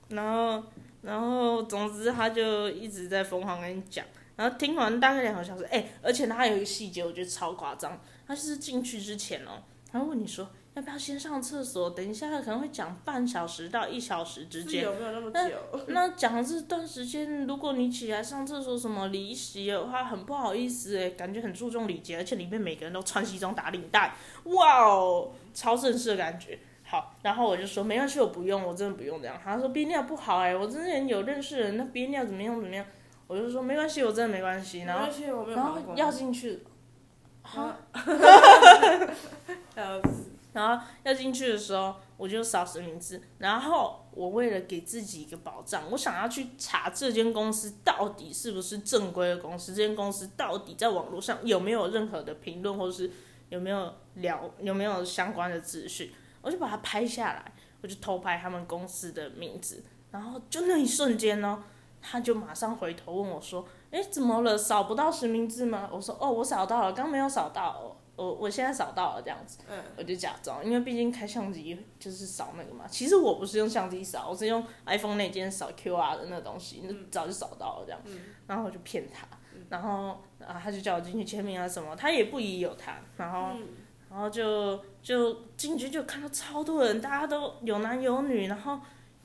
然后，然后，总之他就一直在疯狂跟你讲。然后听完大概两个小时，哎，而且他有一个细节，我觉得超夸张。他就是进去之前哦，他问你说。要不要先上厕所？等一下可能会讲半小时到一小时之间。有没有那么久？那讲这段时间，如果你起来上厕所什么离席的话，很不好意思哎，感觉很注重礼节，而且里面每个人都穿西装打领带，哇哦，超正式的感觉。好，然后我就说没关系，我不用，我真的不用这样。他说憋尿不好哎，我之前有认识人，那憋尿怎么样怎么样？我就说没关系，我真的没关系。然后然后要进去，好，笑死。然后要进去的时候，我就扫实名制。然后我为了给自己一个保障，我想要去查这间公司到底是不是正规的公司，这间公司到底在网络上有没有任何的评论，或者是有没有聊有没有相关的资讯。我就把它拍下来，我就偷拍他们公司的名字。然后就那一瞬间呢，他就马上回头问我说：“哎，怎么了？扫不到实名制吗？”我说：“哦，我扫到了，刚没有扫到。”我我现在扫到了这样子，我就假装，因为毕竟开相机就是扫那个嘛。其实我不是用相机扫，我是用 iPhone 那件扫 QR 的那东西，那早就扫到了这样。然后我就骗他，然后啊他就叫我进去签名啊什么，他也不疑有他，然后然后就就进去就看到超多人，大家都有男有女，然后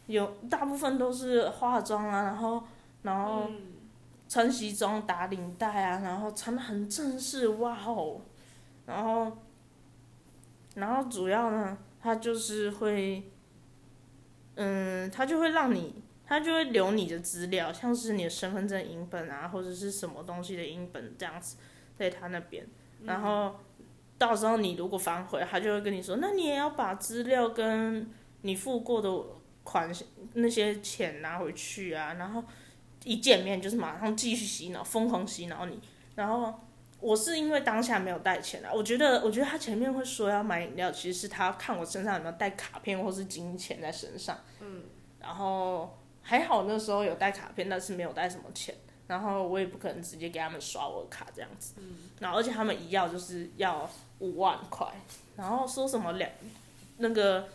有大部分都是化妆啊，然后然后穿西装打领带啊，然后穿的很正式，哇哦！然后，然后主要呢，他就是会，嗯，他就会让你，他就会留你的资料，像是你的身份证影本啊，或者是什么东西的影本这样子，在他那边。然后到时候你如果反悔，他就会跟你说，那你也要把资料跟你付过的款那些钱拿回去啊。然后一见面就是马上继续洗脑，疯狂洗脑你，然后。我是因为当下没有带钱啊，我觉得，我觉得他前面会说要买饮料，其实是他看我身上有没有带卡片或是金钱在身上。嗯。然后还好那时候有带卡片，但是没有带什么钱，然后我也不可能直接给他们刷我的卡这样子，嗯然后而且他们一要就是要五万块，然后说什么两那个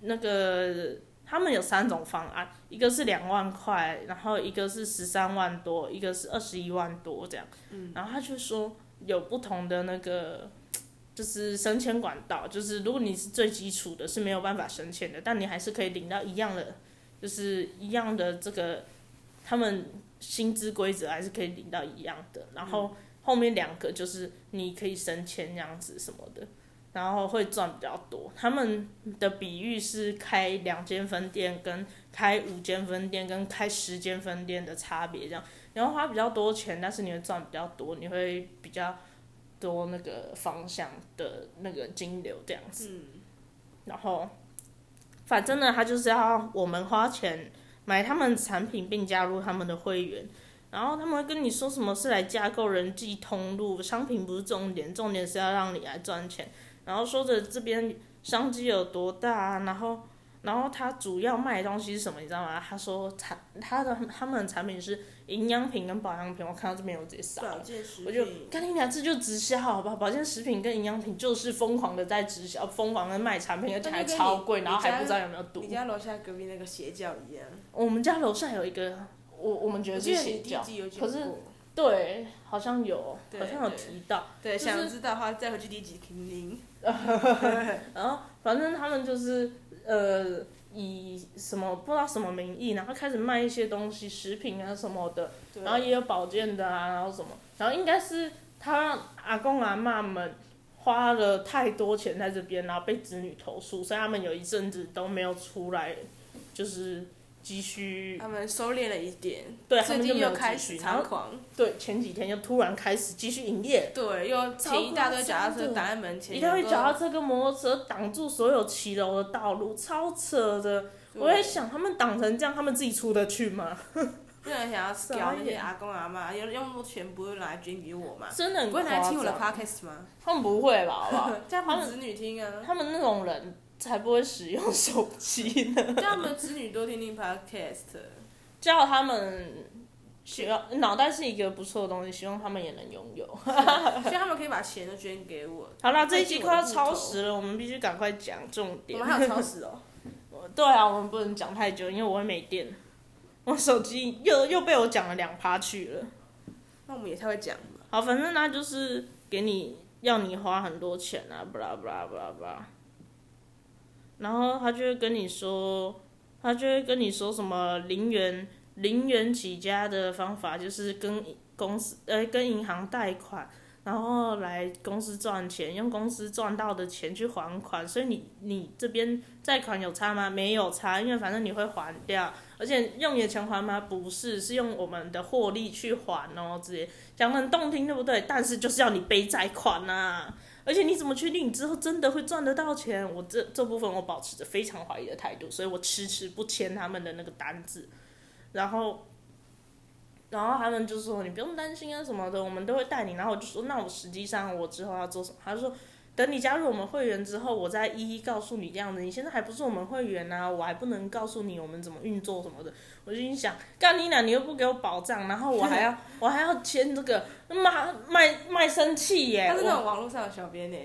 那个他们有三种方案，一个是两万块，然后一个是十三万多，一个是二十一万多这样，然后他就说有不同的那个。就是升迁管道，就是如果你是最基础的，是没有办法升迁的，但你还是可以领到一样的，就是一样的这个，他们薪资规则还是可以领到一样的。然后后面两个就是你可以升迁这样子什么的，然后会赚比较多。他们的比喻是开两间分店跟开五间分店跟开十间分店的差别这样，然后花比较多钱，但是你会赚比较多，你会比较。多那个方向的那个金流这样子，然后反正呢，他就是要我们花钱买他们产品并加入他们的会员，然后他们会跟你说什么是来架构人际通路，商品不是重点，重点是要让你来赚钱，然后说着这边商机有多大，然后。然后他主要卖的东西是什么，你知道吗？他说产他的他们的产品是营养品跟保养品。我看到这边我直接傻了，我就跟你讲，这就直销好不好？保健食品跟营养品就是疯狂的在直销，疯狂的卖产品，而且还超贵，然后还不知道有没有毒。你家楼下隔壁那个邪教一样。我们家楼下有一个，我我们觉得是邪教，可是对，好像有，好像有提到。对，想知道的话再回去第几听听。然后反正他们就是。呃，以什么不知道什么名义，然后开始卖一些东西，食品啊什么的，然后也有保健的啊，然后什么，然后应该是他让阿公阿妈们花了太多钱在这边，然后被子女投诉，所以他们有一阵子都没有出来，就是。继续，他们收敛了一点，对，最近又开始猖狂，对，前几天又突然开始继续营业，对，又停一大堆脚踏车挡在门前，一大堆脚踏车跟摩托车挡住所有骑楼的道路，超扯的。我在想，他们挡成这样，他们自己出得去吗？不然想要屌那些阿公阿妈，有用那么多钱不会拿来捐给我吗？真的很不会来听我的 podcast 吗？他们不会吧？好不好？叫他们子女听啊。他们那种人。才不会使用手机呢。叫他们子女多听听 podcast，叫他们需要脑袋是一个不错的东西，希望他们也能拥有。希望他们可以把钱都捐给我。好了，这一集快要超时了，我们必须赶快讲重点。我们还有超时哦。对啊，我们不能讲太久，因为我会没电。我手机又又被我讲了两趴去了。那我们也太会讲了。好，反正那就是给你要你花很多钱啊，不啦不啦不啦不啦。然后他就会跟你说，他就会跟你说什么零元零元起家的方法，就是跟公司呃跟银行贷款，然后来公司赚钱，用公司赚到的钱去还款。所以你你这边贷款有差吗？没有差，因为反正你会还掉。而且用你的钱还吗？不是，是用我们的获利去还哦。直接讲很动听，对不对？但是就是要你背债款呐。而且你怎么确定你之后真的会赚得到钱？我这这部分我保持着非常怀疑的态度，所以我迟迟不签他们的那个单子。然后，然后他们就说你不用担心啊什么的，我们都会带你。然后我就说那我实际上我之后要做什么？他说。等你加入我们会员之后，我再一一告诉你这样子。你现在还不是我们会员呐，我还不能告诉你我们怎么运作什么的。我就心想，干你俩，你又不给我保障，然后我还要 我还要签这个，妈卖卖生气耶！他是那种网络上的小编呢。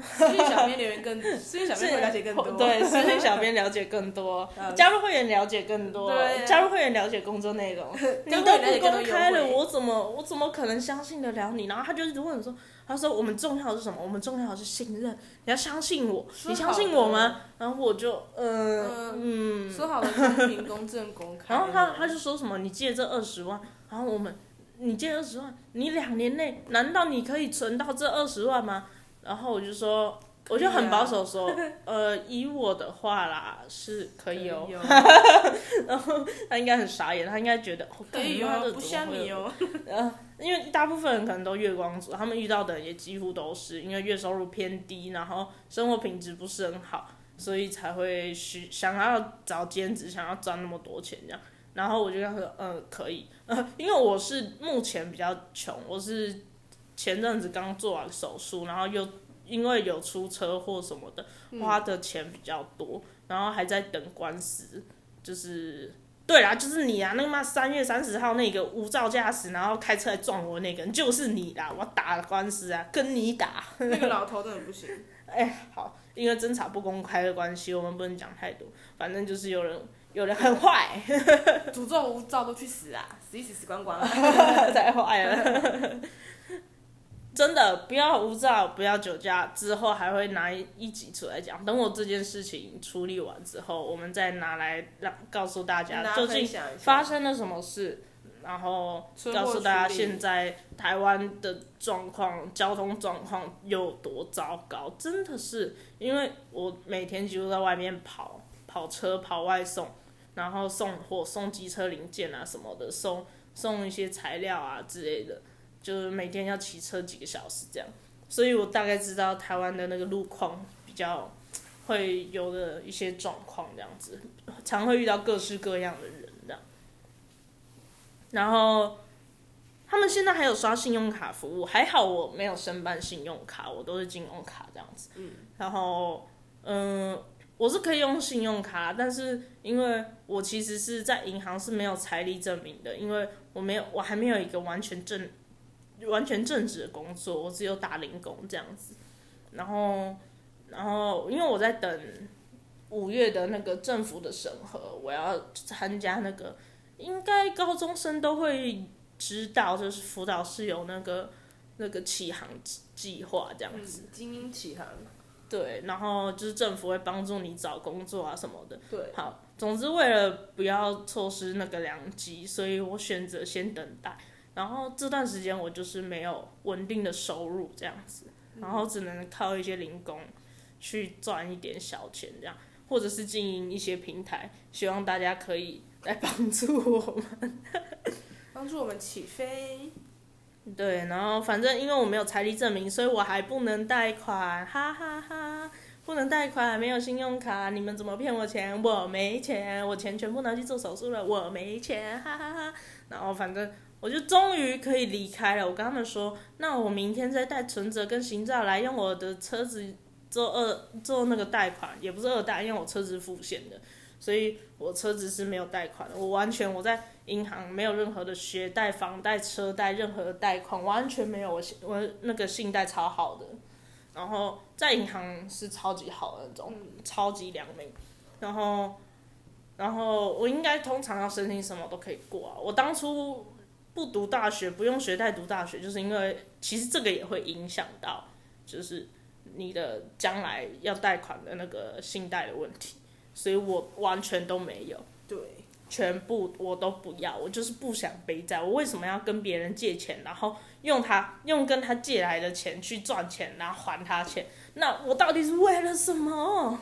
私信小编留言更，私信小编会了解更多。对，私信小编了解更多，加入会员了解更多，加入会员了解工作内容。你都不公开了，我怎么我怎么可能相信得了你？然后他就一直问说。他说：“我们重要的是什么？我们重要的是信任。你要相信我，你相信我吗？”然后我就，嗯嗯，说好了公平、公正、公开。然后他他就说什么：“你借这二十万，然后我们，你借二十万，你两年内难道你可以存到这二十万吗？”然后我就说。我就很保守说，呃，以我的话啦，是可以哦。然后他应该很傻眼，他应该觉得，可以哦，不像你哦。呃，因为大部分人可能都月光族，他们遇到的也几乎都是因为月收入偏低，然后生活品质不是很好，所以才会需想要找兼职，想要赚那么多钱这样。然后我就跟他说，嗯，可以，呃，因为我是目前比较穷，我是前阵子刚做完手术，然后又。因为有出车祸什么的，花的钱比较多，然后还在等官司，就是对啦，就是你啊！那个嘛三月三十号那个无照驾驶，然后开车来撞我那个人，就是你啦！我打官司啊，跟你打。那个老头真的不行。哎，好，因为侦查不公开的关系，我们不能讲太多。反正就是有人，有人很坏，诅咒无照都去死啊！死一死，死光光，太坏了。真的不要无照，不要酒驾，之后还会拿一集出来讲。等我这件事情处理完之后，我们再拿来让告诉大家究竟发生了什么事，然后告诉大家现在台湾的状况、交通状况有多糟糕。真的是，因为我每天几乎在外面跑跑车、跑外送，然后送货、送机车零件啊什么的，送送一些材料啊之类的。就是每天要骑车几个小时这样，所以我大概知道台湾的那个路况比较会有的一些状况这样子，常会遇到各式各样的人这样。然后他们现在还有刷信用卡服务，还好我没有申办信用卡，我都是金融卡这样子。嗯。然后，嗯，我是可以用信用卡，但是因为我其实是在银行是没有财力证明的，因为我没有，我还没有一个完全正。完全正职的工作，我只有打零工这样子，然后，然后因为我在等五月的那个政府的审核，我要参加那个，应该高中生都会知道，就是辅导室有那个那个启航计划这样子，精英启航，对，然后就是政府会帮助你找工作啊什么的，对，好，总之为了不要错失那个良机，所以我选择先等待。然后这段时间我就是没有稳定的收入这样子，然后只能靠一些零工去赚一点小钱这样，或者是经营一些平台，希望大家可以来帮助我们，帮助我们起飞。对，然后反正因为我没有财力证明，所以我还不能贷款，哈哈哈，不能贷款，没有信用卡，你们怎么骗我钱？我没钱，我钱全部拿去做手术了，我没钱，哈哈哈。然后反正。我就终于可以离开了。我跟他们说，那我明天再带存折跟行照来，用我的车子做二做那个贷款，也不是二贷，因为我车子付现的，所以我车子是没有贷款的。我完全我在银行没有任何的学贷、房贷、车贷，任何的贷款完全没有。我我那个信贷超好的，然后在银行是超级好的那种，超级良民。然后然后我应该通常要申请什么都可以过啊。我当初。不读大学，不用学贷读大学，就是因为其实这个也会影响到，就是你的将来要贷款的那个信贷的问题，所以我完全都没有。对。全部我都不要，我就是不想背债。我为什么要跟别人借钱，然后用他用跟他借来的钱去赚钱，然后还他钱？那我到底是为了什么？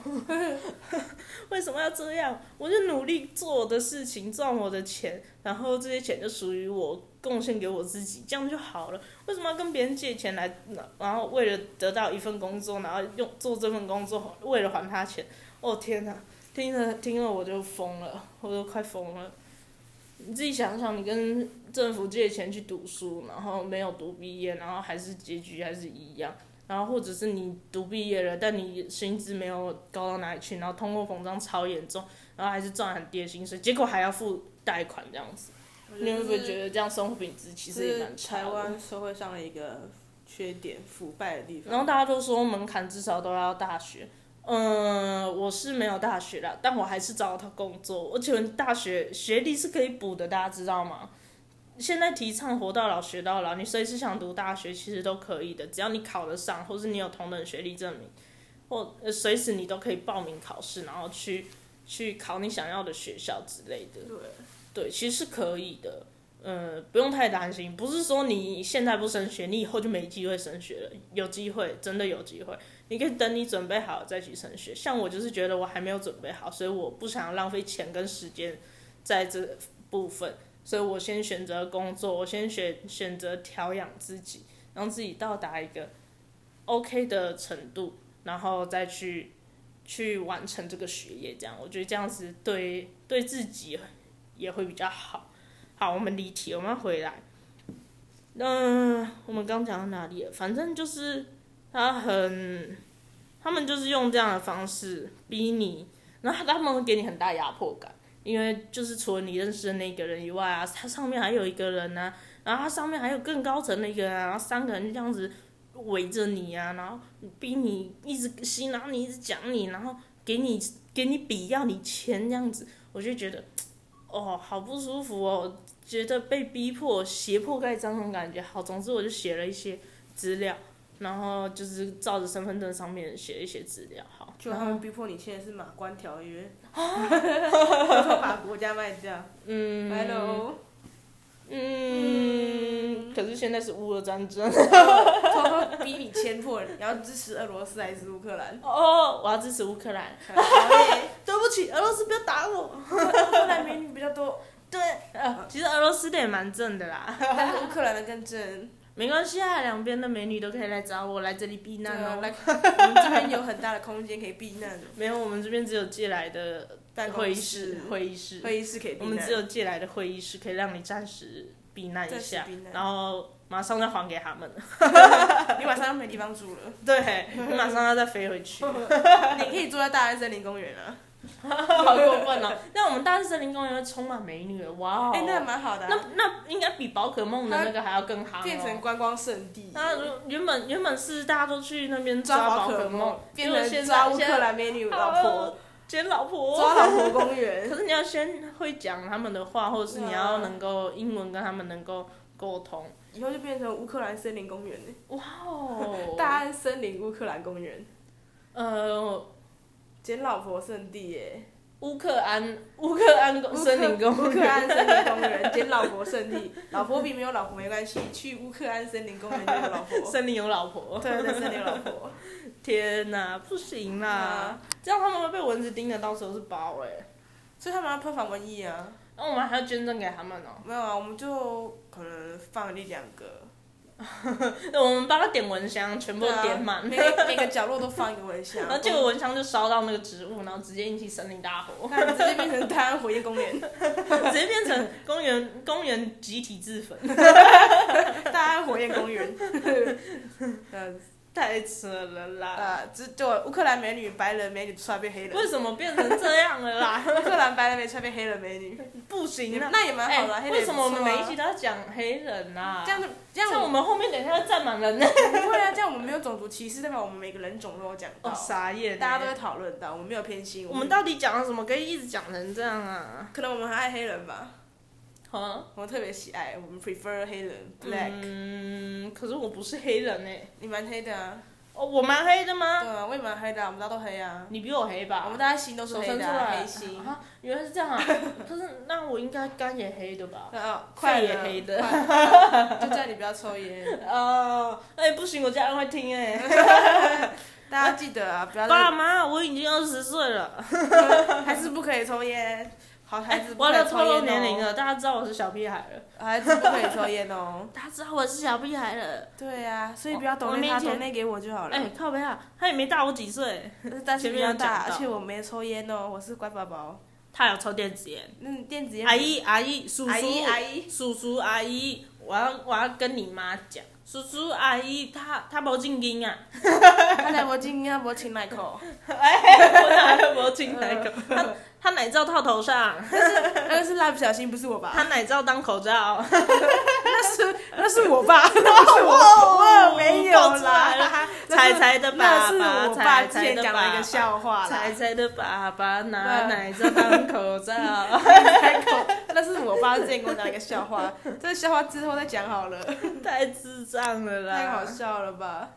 为什么要这样？我就努力做我的事情，赚我的钱，然后这些钱就属于我，贡献给我自己，这样就好了。为什么要跟别人借钱来？然后为了得到一份工作，然后用做这份工作，为了还他钱？哦天哪！听了听了我就疯了，我都快疯了。你自己想想，你跟政府借钱去读书，然后没有读毕业，然后还是结局还是一样。然后或者是你读毕业了，但你薪资没有高到哪里去，然后通货膨胀超严重，然后还是赚很低的薪水，结果还要付贷款这样子。你会不会觉得这样生活品质其实也蛮差台湾社会上的一个缺点，腐败的地方。然后大家都说门槛至少都要大学。嗯，我是没有大学的，但我还是找到工作。而且大学学历是可以补的，大家知道吗？现在提倡活到老学到老，你随时想读大学其实都可以的，只要你考得上，或是你有同等学历证明，或随时你都可以报名考试，然后去去考你想要的学校之类的。对，对，其实是可以的。嗯，不用太担心，不是说你现在不升学，你以后就没机会升学了，有机会，真的有机会。你可以等你准备好再去升学。像我就是觉得我还没有准备好，所以我不想浪费钱跟时间在这部分，所以我先选择工作，我先选选择调养自己，让自己到达一个 OK 的程度，然后再去去完成这个学业。这样，我觉得这样子对对自己也会比较好。好，我们离题，我们要回来。嗯，我们刚讲到哪里了？反正就是他很，他们就是用这样的方式逼你，然后他们会给你很大压迫感。因为就是除了你认识的那个人以外啊，它上面还有一个人呢、然后它上面还有更高层的一个人啊，然后三个人就这样子围着你啊，然后逼你一直洗脑你，一直讲你，然后给你给你笔要你签这样子，我就觉得，哦，好不舒服哦，觉得被逼迫、胁迫盖章那种感觉。好，总之我就写了一些资料，然后就是照着身份证上面写一些资料。好，就他们逼迫你签的是马关条约，偷把国家卖掉。嗯 Hello，嗯，可是现在是乌俄战争。偷偷逼你签破，你要支持俄罗斯还是乌克兰？哦，我要支持乌克兰。对不起，俄罗斯不要打我。乌克兰美女比较多，对，呃，其实俄罗斯的也蛮正的啦。但是乌克兰的更正。没关系啊，两边的美女都可以来找我，来这里避对难哦。，我们这边有很大的空间可以避难，没有，我们这边只有借来的会议室室，会议室。会议室可以避难。我们只有借来的会议室，可以让你暂时避难一下然后马上再还给他们。你晚上没地方住了，对，你马上要再飞回去，你可以住在大安森林公园啊。好过分哦！那我们大安森林公园会充满美女，哇哦！哎，那蛮好的啊，那那应该比宝可梦的那个还要更好、哦。变成观光圣地，那原本原本是大家都去那边抓宝宝可梦，变成抓乌克兰美女老婆，捡老婆，抓老婆公园可。是你要先会讲他们的话，或者是你要能够英文跟他们能够沟通。以后就变成乌克兰森林公园呢，哇哦！大安森林乌克兰公园，呃，捡老婆圣地耶，乌克兰乌克兰公森林公乌克兰园，森林公园，捡 老婆圣地，老婆比没有老婆没关系，去乌克兰森林公园就有老婆，森林有老婆。对对，森林有老婆，天哪，不行啦！啊。这样他们会被蚊子叮的，到时候是包哎、所以他们要喷防蚊液啊，那我们还要捐赠给他们哦、没有啊，我们就可能放一两个，那 我们帮他点蚊香，全部点满。每每个角落都放一个蚊香，然后结果蚊香就烧到那个植物，然后直接引起森林大火，那直接变成大安火焰公园，直接变成公园公园集体自焚，大安火焰公园，呃太扯了啦！啊，这就乌克兰美女、白人美女突然变黑人，为什么变成这样了啦？乌克兰白人美女突然变黑人美女，不行啊！那也蛮好的为什么我们每一集都要讲黑人啊？这样这样像我们后面等一下要站满人呢。不会啊，这样我们没有种族歧视，代表我们每个人种都有讲到，哦，傻眼欸！大家都会讨论到，我们没有偏心。我们到底讲了什么？可以一直讲成这样啊？可能我们很爱黑人吧，啊？我们特别喜爱，我们 prefer 黑人 black，、嗯，可是我不是黑人哎。你蛮黑的啊，哦，我蛮黑的吗对吗？啊，我也蛮黑的啊、我们大家都黑啊，你比我黑吧？我们大家心都是手黑的、黑心。啊，原来是这样啊！可是那我应该肝也黑的吧？啊，快肺也黑的快 就叫你不要抽烟。哦，哎、不行，我家人会听哎、大家记得啊，不要爸妈，我已经二十岁了，还是不可以抽烟，好孩子不我可以抽要透露烟哦，年龄了，大家知道我是小屁孩了，孩子不可以抽烟哦。大家知道我是小屁孩了。对啊、所以不要抖内他，抖内给我就好了。哎、靠背啊，他也没大我几岁，但是前面有比较大，而且我没抽烟哦，我是乖宝宝。他有抽电子烟。嗯，电子烟。阿姨，阿姨，叔叔，阿姨阿姨叔叔，阿姨，我要我要跟你妈讲，叔叔阿姨，他他无正经啊，他才无进啊，无亲奶口，哎，我哪有无亲奶口？他他奶罩套头上，那个是蜡笔小新，不是我吧？他奶罩当口罩，那是那是我爸，那是我，我没有啦。彩彩的爸爸，我爸彩彩的之前讲的一个爸笑话彩。彩的爸爸拿奶罩当口罩，开口，那是我爸之前跟我讲的一个笑话，这个笑话之后再讲好了，太智障了啦！太好笑了吧？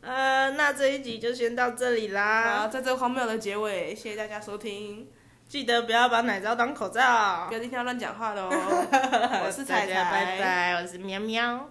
呃，那这一集就先到这里好，啦，在这荒谬的结尾，谢谢大家收听，记得不要把奶罩当口罩不。要今天乱讲话喽。我是彩彩拜，拜，我是喵喵。